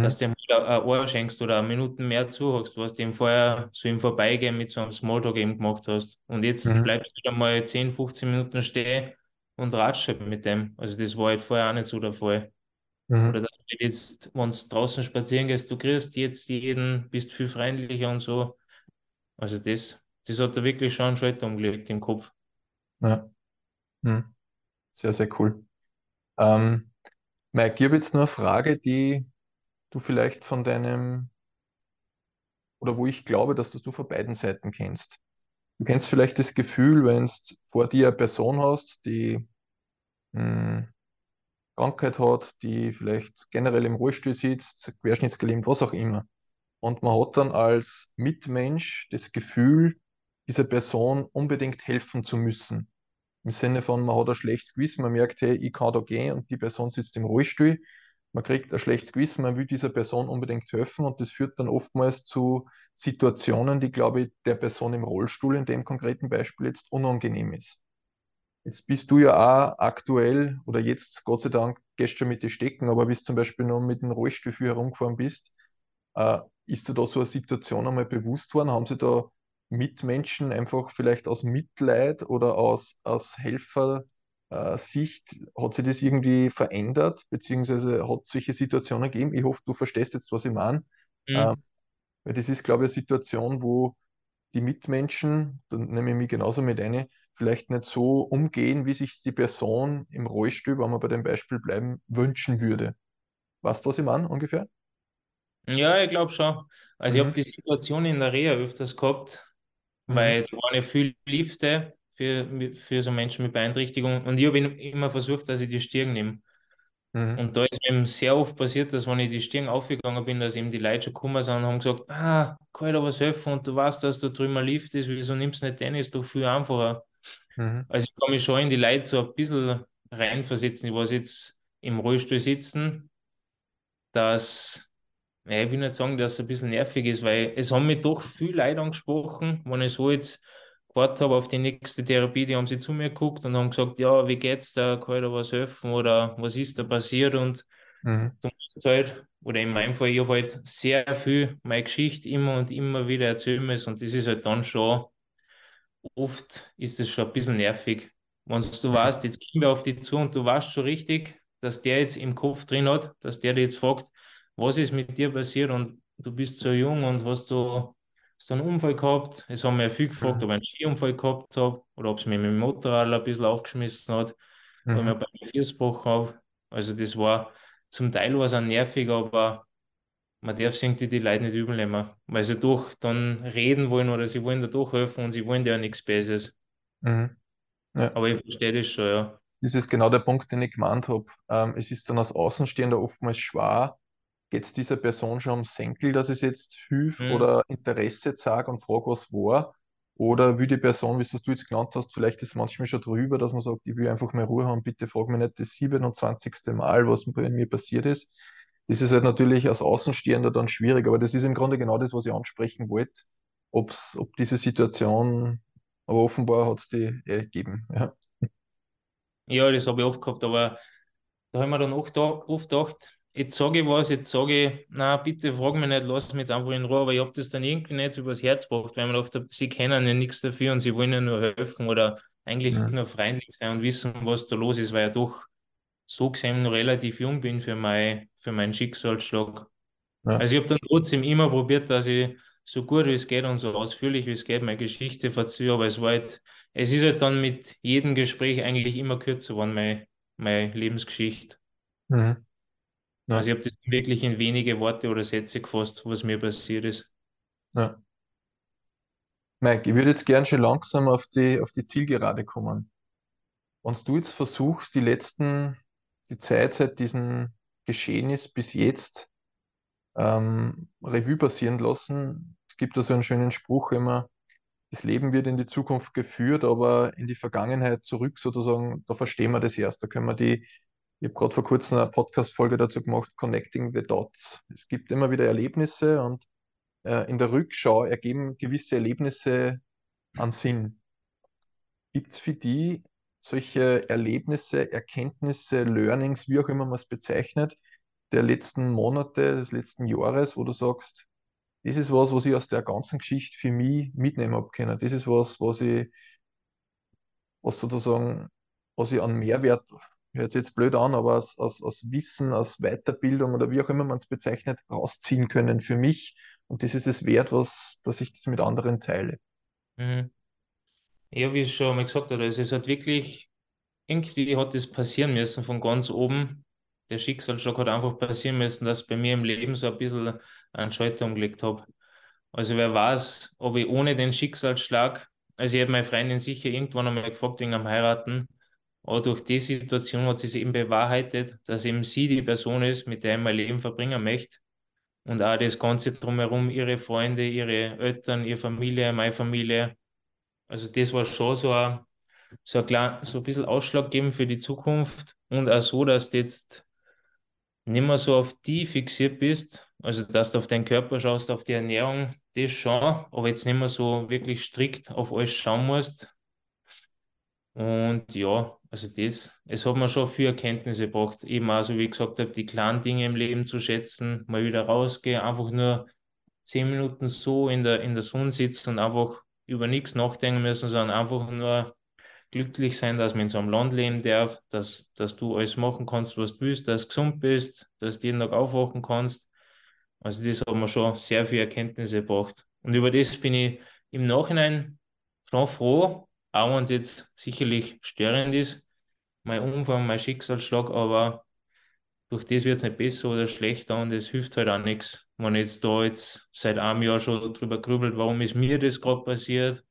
dass Mhm. du ihm ein Ohr schenkst oder eine Minuten mehr zuhörst, was du ihm vorher so im Vorbeigehen mit so einem Smalltalk eben gemacht hast. Und jetzt Mhm. bleibst du wieder mal 10, 15 Minuten stehen und halt mit dem. Also das war halt vorher auch nicht so der Fall. Oder Mhm. dass du jetzt, wenn du draußen spazieren gehst, du kriegst jetzt jeden, bist viel freundlicher und so. Also das, das hat da wirklich schon einen Schalter umgelegt im Kopf. Ja. Mhm. Sehr, sehr cool. Ähm, Mike, ich habe jetzt noch eine Frage, die du vielleicht von deinem, oder wo ich glaube, dass das du von beiden Seiten kennst. Du kennst vielleicht das Gefühl, wenn du vor dir eine Person hast, die mh, Krankheit hat, die vielleicht generell im Rollstuhl sitzt, querschnittsgelähmt, was auch immer. Und man hat dann als Mitmensch das Gefühl, dieser Person unbedingt helfen zu müssen. Im Sinne von, man hat ein schlechtes Gewissen, man merkt, hey, ich kann da gehen und die Person sitzt im Rollstuhl. Man kriegt ein schlechtes Gewissen, man will dieser Person unbedingt helfen und das führt dann oftmals zu Situationen, die, glaube ich, der Person im Rollstuhl in dem konkreten Beispiel jetzt unangenehm ist. Jetzt bist du ja auch aktuell oder jetzt, Gott sei Dank, gehst schon mit den Stecken, aber bis zum Beispiel noch mit dem Rollstuhl viel herumgefahren bist, äh, ist dir da so eine Situation einmal bewusst worden? Haben sie da Mitmenschen einfach vielleicht aus Mitleid oder aus, aus Helfersicht, hat sich das irgendwie verändert, beziehungsweise hat es solche Situationen gegeben? Ich hoffe, du verstehst jetzt, was ich meine. Ähm, Mhm. weil das ist, glaube ich, eine Situation, wo die Mitmenschen, dann nehme ich mich genauso mit ein, vielleicht nicht so umgehen, wie sich die Person im Rollstuhl, wenn wir bei dem Beispiel bleiben, wünschen würde. Weißt du, was ich meine, ungefähr? Ja, ich glaube schon. Also ich habe Mhm, die Situation in der Reha öfters gehabt, mhm, weil da waren ja viele Lifte für, für so Menschen mit Beeinträchtigung und ich habe immer versucht, dass ich die Stirn nehme. mhm, Und da ist mir eben sehr oft passiert, dass wenn ich die Stirn aufgegangen bin, dass eben die Leute schon gekommen sind und haben gesagt, ah, kann ich da was helfen und du weißt, dass da drüben ein Lift ist, wieso nimmst du nicht den, ist doch viel einfacher. Mhm, Also ich kann mich schon in die Leute so ein bisschen reinversetzen, die was jetzt im Rollstuhl sitzen, dass ja, ich will nicht sagen, dass es ein bisschen nervig ist, weil es haben mich doch viele Leute angesprochen, wenn ich so jetzt gewartet habe auf die nächste Therapie, die haben sie zu mir geguckt und haben gesagt, ja, wie geht's da, kann ich da was helfen oder was ist da passiert? Und mhm, du musst halt, oder in meinem Fall, ich habe halt sehr viel meine Geschichte immer und immer wieder erzählen müssen und das ist halt dann schon, oft ist das schon ein bisschen nervig. Wenn du weißt, jetzt kommt er auf dich zu und du weißt schon richtig, dass der jetzt im Kopf drin hat, dass der dir jetzt fragt, was ist mit dir passiert und du bist so jung und hast du, hast du einen Unfall gehabt. Es haben mir viel gefragt, Mhm. ob ich einen Skiunfall gehabt habe oder ob es mir mit dem Motorrad ein bisschen aufgeschmissen hat, weil ich mir Mhm. bei mir Fuß gebrochen habe. Also das war zum Teil was auch nervig, aber man darf sich irgendwie die Leute nicht übel nehmen, weil sie doch dann reden wollen oder sie wollen da doch helfen und sie wollen ja nichts Besseres. Mhm. Ja. Aber ich verstehe das schon, ja. Das ist genau der Punkt, den ich gemeint habe. Ähm, es ist dann als Außenstehender oftmals schwer, geht es dieser Person schon am Senkel, dass es jetzt hilft Mhm. oder Interesse zeigt und fragt, was war? Oder will die Person, wie es das du jetzt genannt hast, vielleicht ist es manchmal schon drüber, dass man sagt, ich will einfach mehr Ruhe haben, bitte frag mich nicht das 27. Mal, was bei mir passiert ist. Das ist halt natürlich als Außenstehender dann schwierig, aber das ist im Grunde genau das, was ich ansprechen wollte, ob's, ob diese Situation, aber offenbar hat es die ergeben. Ja. Ja, das habe ich oft gehabt, aber da habe ich mir dann oft, oft gedacht, jetzt sage ich was, jetzt sage ich, na bitte frag mich nicht, lass mich jetzt einfach in Ruhe, aber ich habe das dann irgendwie nicht übers Herz gebracht, weil gedacht habe, sie kennen ja nichts dafür und sie wollen ja nur helfen oder eigentlich Mhm. nur freundlich sein und wissen, was da los ist, weil ich doch so gesehen noch relativ jung bin für, mein, für meinen Schicksalsschlag. Ja. Also ich habe dann trotzdem immer probiert, dass ich so gut wie es geht und so ausführlich wie es geht meine Geschichte verziehe, aber es war halt, es ist halt dann mit jedem Gespräch eigentlich immer kürzer geworden, meine, meine Lebensgeschichte. Mhm. Ja. Also ich habe das wirklich in wenige Worte oder Sätze gefasst, was mir passiert ist. Ja. Mike, ich würde jetzt gern schon langsam auf die, auf die Zielgerade kommen. Wenn du jetzt versuchst, die letzten, die Zeit seit diesem Geschehnis bis jetzt ähm, Revue passieren lassen. Es gibt da so einen schönen Spruch immer, das Leben wird in die Zukunft geführt, aber in die Vergangenheit zurück sozusagen, da verstehen wir das erst. Da können wir die, ich habe gerade vor kurzem eine Podcast-Folge dazu gemacht, Connecting the Dots. Es gibt immer wieder Erlebnisse und äh, in der Rückschau ergeben gewisse Erlebnisse an Sinn. Gibt es für die solche Erlebnisse, Erkenntnisse, Learnings, wie auch immer man es bezeichnet, der letzten Monate, des letzten Jahres, wo du sagst, das ist was, was ich aus der ganzen Geschichte für mich mitnehmen habe können. Das ist was, was ich, was sozusagen, was ich an Mehrwert, hört sich jetzt blöd an, aber aus, aus, aus Wissen, aus Weiterbildung oder wie auch immer man es bezeichnet, rausziehen können für mich. Und das ist es wert, was, dass ich das mit anderen teile. Mhm. Ja, wie ich schon mal gesagt habe, also es hat wirklich, irgendwie hat das passieren müssen von ganz oben. Der Schicksalsschlag hat einfach passieren müssen, dass bei mir im Leben so ein bisschen einen Schalter umgelegt habe. Also wer weiß, ob ich ohne den Schicksalsschlag, also ich habe meine Freundin sicher irgendwann einmal gefragt wegen am Heiraten, aber durch die Situation hat sie es eben bewahrheitet, dass eben sie die Person ist, mit der ich mein Leben verbringen möchte. Und auch das Ganze drumherum, ihre Freunde, ihre Eltern, ihre Familie, meine Familie. Also das war schon so ein, so ein, klein, so ein bisschen ausschlaggebend für die Zukunft und auch so, dass du jetzt nicht mehr so auf die fixiert bist, also dass du auf deinen Körper schaust, auf die Ernährung, das schon, aber jetzt nicht mehr so wirklich strikt auf alles schauen musst. Und ja, also das, es hat mir schon viel Erkenntnisse gebracht, eben auch, so wie ich gesagt habe, die kleinen Dinge im Leben zu schätzen, mal wieder rausgehen, einfach nur zehn Minuten so in der, in der Sonne sitzen und einfach über nichts nachdenken müssen, sondern einfach nur glücklich sein, dass man in so einem Land leben darf, dass, dass du alles machen kannst, was du willst, dass du gesund bist, dass du jeden Tag aufwachen kannst. Also das hat mir schon sehr viel Erkenntnisse gebracht. Und über das bin ich im Nachhinein schon froh, auch wenn es jetzt sicherlich störend ist, mein Umfang, mein Schicksalsschlag, aber durch das wird es nicht besser oder schlechter und es hilft halt auch nichts, wenn ich jetzt da jetzt seit einem Jahr schon drüber grübelt, warum ist mir das gerade passiert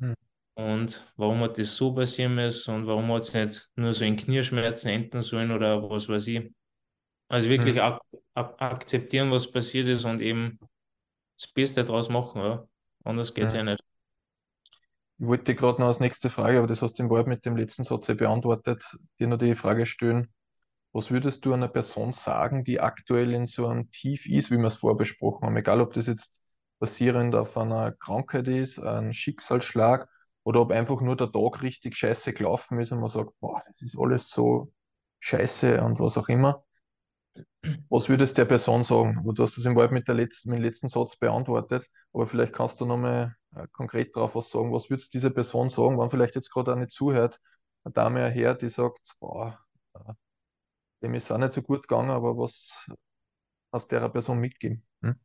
Hm. und warum hat das so passieren müssen und warum hat es nicht nur so in Knieschmerzen enden sollen oder was weiß ich. Also wirklich Hm. ak ak akzeptieren, was passiert ist und eben das Beste daraus machen, ja. Anders geht es Hm. ja nicht. Ich wollte gerade noch als nächste Frage, aber das hast du im Wort mit dem letzten Satz ja beantwortet, dir noch die Frage stellen. Was würdest du einer Person sagen, die aktuell in so einem Tief ist, wie wir es vorher besprochen haben? Egal, ob das jetzt basierend auf einer Krankheit ist, ein Schicksalsschlag oder ob einfach nur der Tag richtig scheiße gelaufen ist und man sagt, boah, das ist alles so scheiße und was auch immer. Was würdest du der Person sagen? Du hast das im Wort mit, der letzten, mit dem letzten Satz beantwortet, aber vielleicht kannst du nochmal äh, konkret darauf was sagen. Was würdest du dieser Person sagen, wenn vielleicht jetzt gerade nicht zuhört eine Dame Herr, die sagt, boah, äh, dem ist auch nicht so gut gegangen, aber was hast der Person mitgeben? Hm?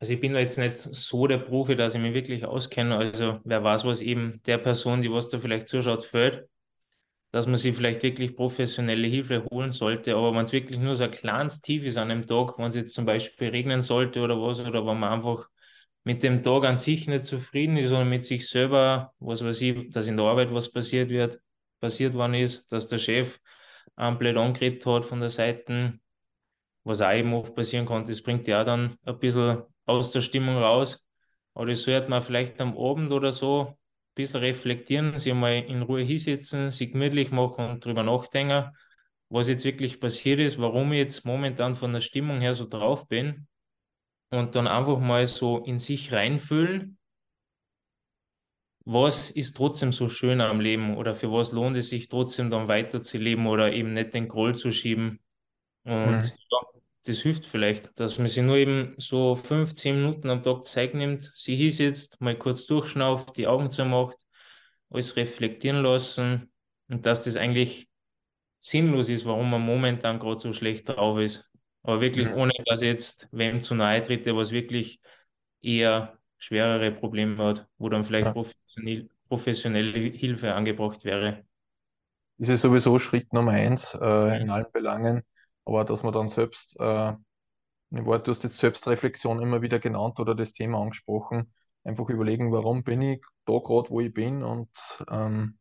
Also ich bin jetzt nicht so der Profi, dass ich mich wirklich auskenne. Also wer weiß, was eben der Person, die was da vielleicht zuschaut, fällt, dass man sich vielleicht wirklich professionelle Hilfe holen sollte. Aber wenn es wirklich nur so ein kleines Tief ist an einem Tag, wenn es jetzt zum Beispiel regnen sollte oder was, oder wenn man einfach mit dem Tag an sich nicht zufrieden ist, sondern mit sich selber, was weiß ich, dass in der Arbeit was passiert wird, passiert worden ist, dass der Chef einen blöd angeredet hat von der Seite, was auch eben oft passieren kann, das bringt ja dann ein bisschen aus der Stimmung raus. Aber das sollte man vielleicht am Abend oder so ein bisschen reflektieren, sich mal in Ruhe hinsetzen, sich gemütlich machen und drüber nachdenken, was jetzt wirklich passiert ist, warum ich jetzt momentan von der Stimmung her so drauf bin. Und dann einfach mal so in sich reinfühlen, was ist trotzdem so schön am Leben oder für was lohnt es sich trotzdem dann weiterzuleben oder eben nicht den Groll zu schieben. Und Mhm. ja, das hilft vielleicht, dass man sich nur eben so fünf, zehn Minuten am Tag Zeit nimmt, sich hinsetzt, mal kurz durchschnauft, die Augen zumacht, alles reflektieren lassen und dass das eigentlich sinnlos ist, warum man momentan gerade so schlecht drauf ist. Aber wirklich Mhm. ohne, dass jetzt wem zu nahe tritt, der was wirklich eher schwerere Probleme hat, wo dann vielleicht professionell, professionelle Hilfe angebracht wäre. ist ja sowieso Schritt Nummer eins äh, in allen Belangen, aber dass man dann selbst, äh, ein Wort, du hast jetzt Selbstreflexion immer wieder genannt oder das Thema angesprochen, einfach überlegen, warum bin ich da gerade, wo ich bin und ähm,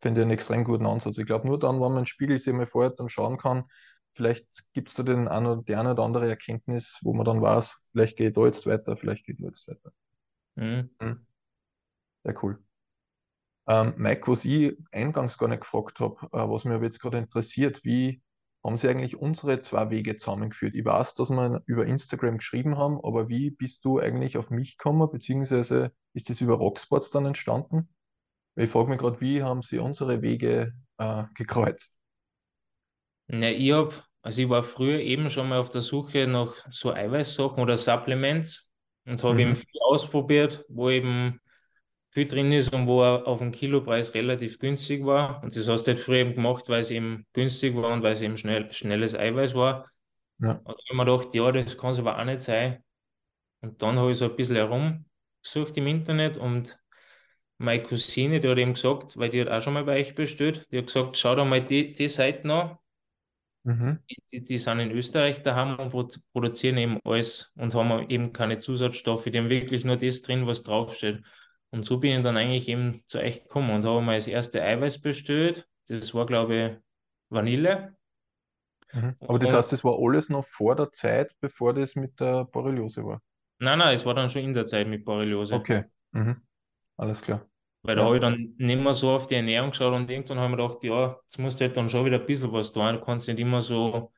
finde einen extrem guten Ansatz. Ich glaube, nur dann, wenn man einen Spiegel sich mal vorhat und schauen kann, vielleicht gibt es da den ein oder, die eine oder andere Erkenntnis, wo man dann weiß, vielleicht gehe ich da jetzt weiter, vielleicht ich da jetzt weiter. Mhm. Hm, sehr cool. Ähm, Mike, was ich eingangs gar nicht gefragt habe, äh, was mich aber jetzt gerade interessiert, wie haben Sie eigentlich unsere zwei Wege zusammengeführt? Ich weiß, dass wir über Instagram geschrieben haben, aber wie bist du eigentlich auf mich gekommen, beziehungsweise ist das über Rocksports dann entstanden? Weil Ich frage mich gerade, wie haben Sie unsere Wege äh, gekreuzt? Ne, ich hab, also ich war früher eben schon mal auf der Suche nach so Eiweißsachen oder Supplements und habe eben Mhm, viel ausprobiert, wo eben viel drin ist und wo er auf den Kilopreis relativ günstig war. Und das hast du halt früher eben gemacht, weil es eben günstig war und weil es eben schnell, schnelles Eiweiß war. ja. Und ich habe mir gedacht, ja, das kann es aber auch nicht sein. Und dann habe ich so ein bisschen herumgesucht im Internet und meine Cousine, die hat eben gesagt, weil die hat auch schon mal bei euch bestellt, die hat gesagt, schau dir mal die, die Seiten an Mhm, die, die sind in Österreich daheim und pro- produzieren eben alles und haben eben keine Zusatzstoffe, die haben wirklich nur das drin, was draufsteht. Und so bin ich dann eigentlich eben zu euch gekommen und habe mal das erste Eiweiß bestellt. Das war, glaube ich, Vanille. mhm. Aber das heißt, das war alles noch vor der Zeit, bevor das mit der Borreliose war. nein, nein, es war dann schon in der Zeit mit Borreliose. Okay, mhm, alles klar. Weil da Ja. habe ich dann nicht mehr so auf die Ernährung geschaut und irgendwann habe ich mir gedacht, ja, jetzt musst du halt dann schon wieder ein bisschen was tun. Du kannst nicht immer so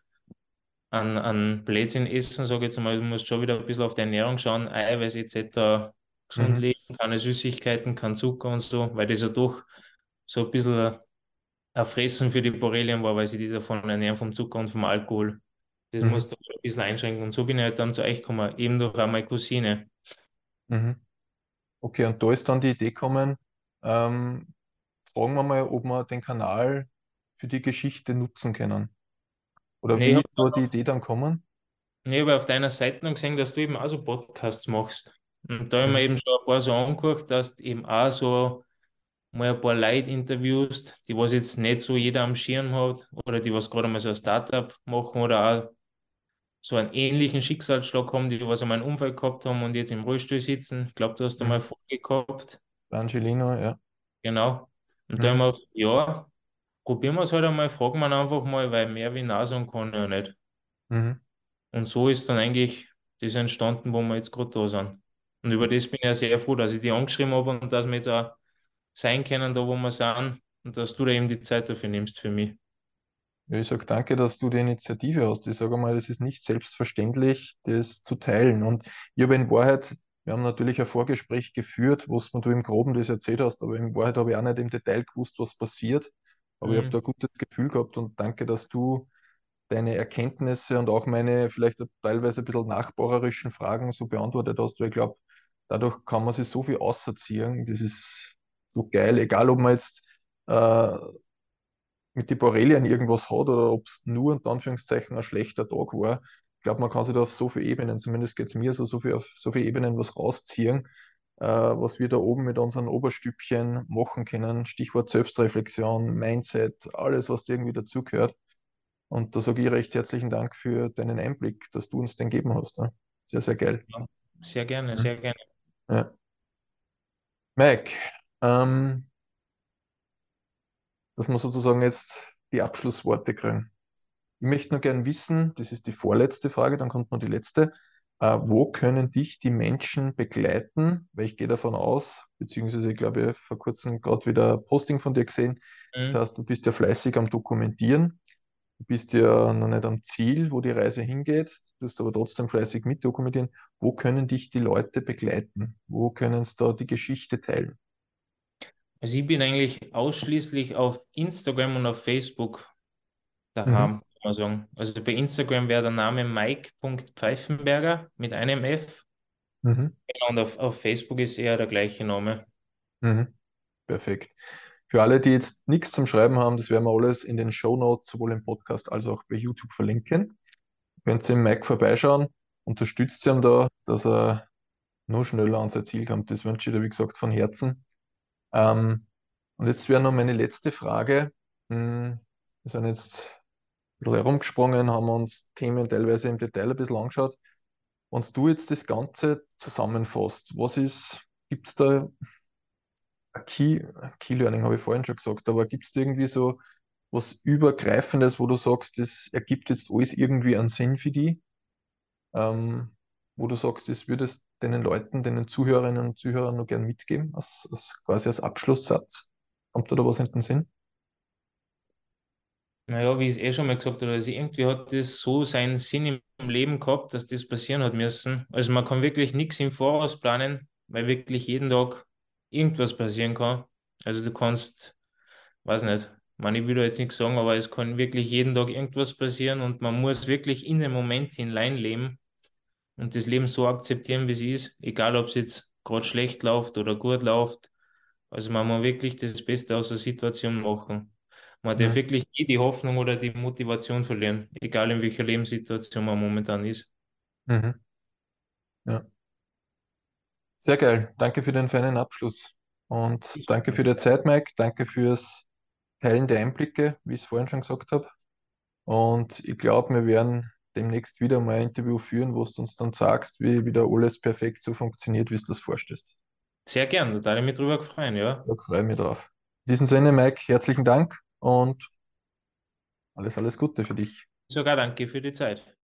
an, an Blödsinn essen, sage ich jetzt mal. Du musst schon wieder ein bisschen auf die Ernährung schauen, Eiweiß etc. gesund Mhm, leben, keine Süßigkeiten, kein Zucker und so, weil das ja doch so ein bisschen ein Fressen für die Borrelien war, weil sie die davon ernähren, vom Zucker und vom Alkohol. Das mhm, musst du ein bisschen einschränken. Und so bin ich halt dann zu euch gekommen, eben durch auch meine Cousine. mhm. Okay, und da ist dann die Idee gekommen, ähm, fragen wir mal, ob wir den Kanal für die Geschichte nutzen können. Oder Nee, wie habe ist da die Idee dann gekommen? nee, ich hab auf deiner Seite noch gesehen, dass du eben auch so Podcasts machst. Und da habe ich mir Mhm. eben schon ein paar so angeguckt, dass du eben auch so mal ein paar Leute interviewst, die was jetzt nicht so jeder am Schirm hat oder die was gerade mal so ein Startup machen oder auch so einen ähnlichen Schicksalsschlag haben, die was einmal einen Unfall gehabt haben und jetzt im Rollstuhl sitzen. Ich glaube, du hast da mal Mhm. eine Folge gehabt. Der Angelino, ja. Genau. Und da Mhm. haben wir ja, probieren wir es halt einmal, fragen wir ihn einfach mal, weil mehr wie sagen kann ja nicht. Mhm. Und so ist dann eigentlich das entstanden, wo wir jetzt gerade da sind. Und über das bin ich ja sehr froh, dass ich die angeschrieben habe und dass wir jetzt auch sein können, da wo wir sind und dass du da eben die Zeit dafür nimmst für mich. Ja, ich sage danke, dass du die Initiative hast. Ich sage mal, es ist nicht selbstverständlich, das zu teilen. Und ich habe in Wahrheit, wir haben natürlich ein Vorgespräch geführt, wo du im Groben das erzählt hast, aber in Wahrheit habe ich auch nicht im Detail gewusst, was passiert. Aber ich habe Mhm. da ein gutes Gefühl gehabt und danke, dass du deine Erkenntnisse und auch meine vielleicht teilweise ein bisschen nachbohrerischen Fragen so beantwortet hast, weil ich glaube, dadurch kann man sich so viel auserziehen. Das ist so geil, egal ob man jetzt äh, äh, mit den Borrelien irgendwas hat oder ob es nur unter Anführungszeichen ein schlechter Tag war. Ich glaube, man kann sich da auf so viele Ebenen, zumindest geht es mir so, so viel auf so viele Ebenen was rausziehen, äh, was wir da oben mit unseren Oberstübchen machen können. Stichwort Selbstreflexion, Mindset, alles, was irgendwie dazugehört. Und da sage ich recht herzlichen Dank für deinen Einblick, dass du uns den gegeben hast. Ne? Sehr, sehr geil. Ja, sehr gerne, sehr gerne. Ja. Mike, ähm, dass wir sozusagen jetzt die Abschlussworte kriegen. Ich möchte nur gerne wissen, das ist die vorletzte Frage, dann kommt noch die letzte. Äh, wo können dich die Menschen begleiten? Weil ich gehe davon aus, beziehungsweise ich glaube, ich vor kurzem gerade wieder ein Posting von dir gesehen. Mhm. Das heißt, du bist ja fleißig am Dokumentieren. Du bist ja noch nicht am Ziel, wo die Reise hingeht. Du tust aber trotzdem fleißig mitdokumentieren. Wo können dich die Leute begleiten? Wo können sie da die Geschichte teilen? Also ich bin eigentlich ausschließlich auf Instagram und auf Facebook daheim, mhm. Man sagen. Also bei Instagram wäre der Name Mike.pfeifenberger mit einem F. Mhm. Genau, und auf, auf Facebook ist eher der gleiche Name. Mhm. Perfekt. Für alle, die jetzt nichts zum Schreiben haben, das werden wir alles in den Show Notes, sowohl im Podcast als auch bei YouTube verlinken. Könnt ihr im Mike vorbeischauen, unterstützt ihn da, dass er nur schneller an sein Ziel kommt. Das wünsche ich dir, wie gesagt, von Herzen. Ähm, und jetzt wäre noch meine letzte Frage. Hm, wir sind jetzt bisschen herumgesprungen, haben uns Themen teilweise im Detail ein bisschen angeschaut. Wenn du jetzt das Ganze zusammenfasst, was ist, gibt es da ein Key, Key Learning, habe ich vorhin schon gesagt, aber gibt es irgendwie so was Übergreifendes, wo du sagst, das ergibt jetzt alles irgendwie einen Sinn für die? Ähm, wo du sagst, das würdest den Leuten, den Zuhörerinnen und Zuhörern noch gern mitgeben, als, als quasi als Abschlusssatz? Kommt da, da was in den Sinn? Naja, wie ich es eh schon mal gesagt habe, also irgendwie hat das so seinen Sinn im Leben gehabt, dass das passieren hat müssen. Also man kann wirklich nichts im Voraus planen, weil wirklich jeden Tag irgendwas passieren kann. Also du kannst, weiß nicht, man, ich will da jetzt nichts sagen, aber es kann wirklich jeden Tag irgendwas passieren und man muss wirklich in den Moment hinein leben und das Leben so akzeptieren, wie es ist, egal ob es jetzt gerade schlecht läuft oder gut läuft. Also man muss wirklich das Beste aus der Situation machen. Man darf wirklich nie die Hoffnung oder die Motivation verlieren, egal in welcher Lebenssituation man momentan ist. Mhm. Ja. Sehr geil. Danke für den feinen Abschluss. Und danke für die Zeit, Mike. Danke fürs Teilen der Einblicke, wie ich es vorhin schon gesagt habe. Und ich glaube, wir werden demnächst wieder mal ein Interview führen, wo du uns dann sagst, wie wieder alles perfekt so funktioniert, wie du das vorstellst. Sehr gern, da würde ich mich drüber freuen, ja. Da freue ich mich drauf. In diesem Sinne, Mike, herzlichen Dank und alles, alles Gute für dich. Sogar danke für die Zeit.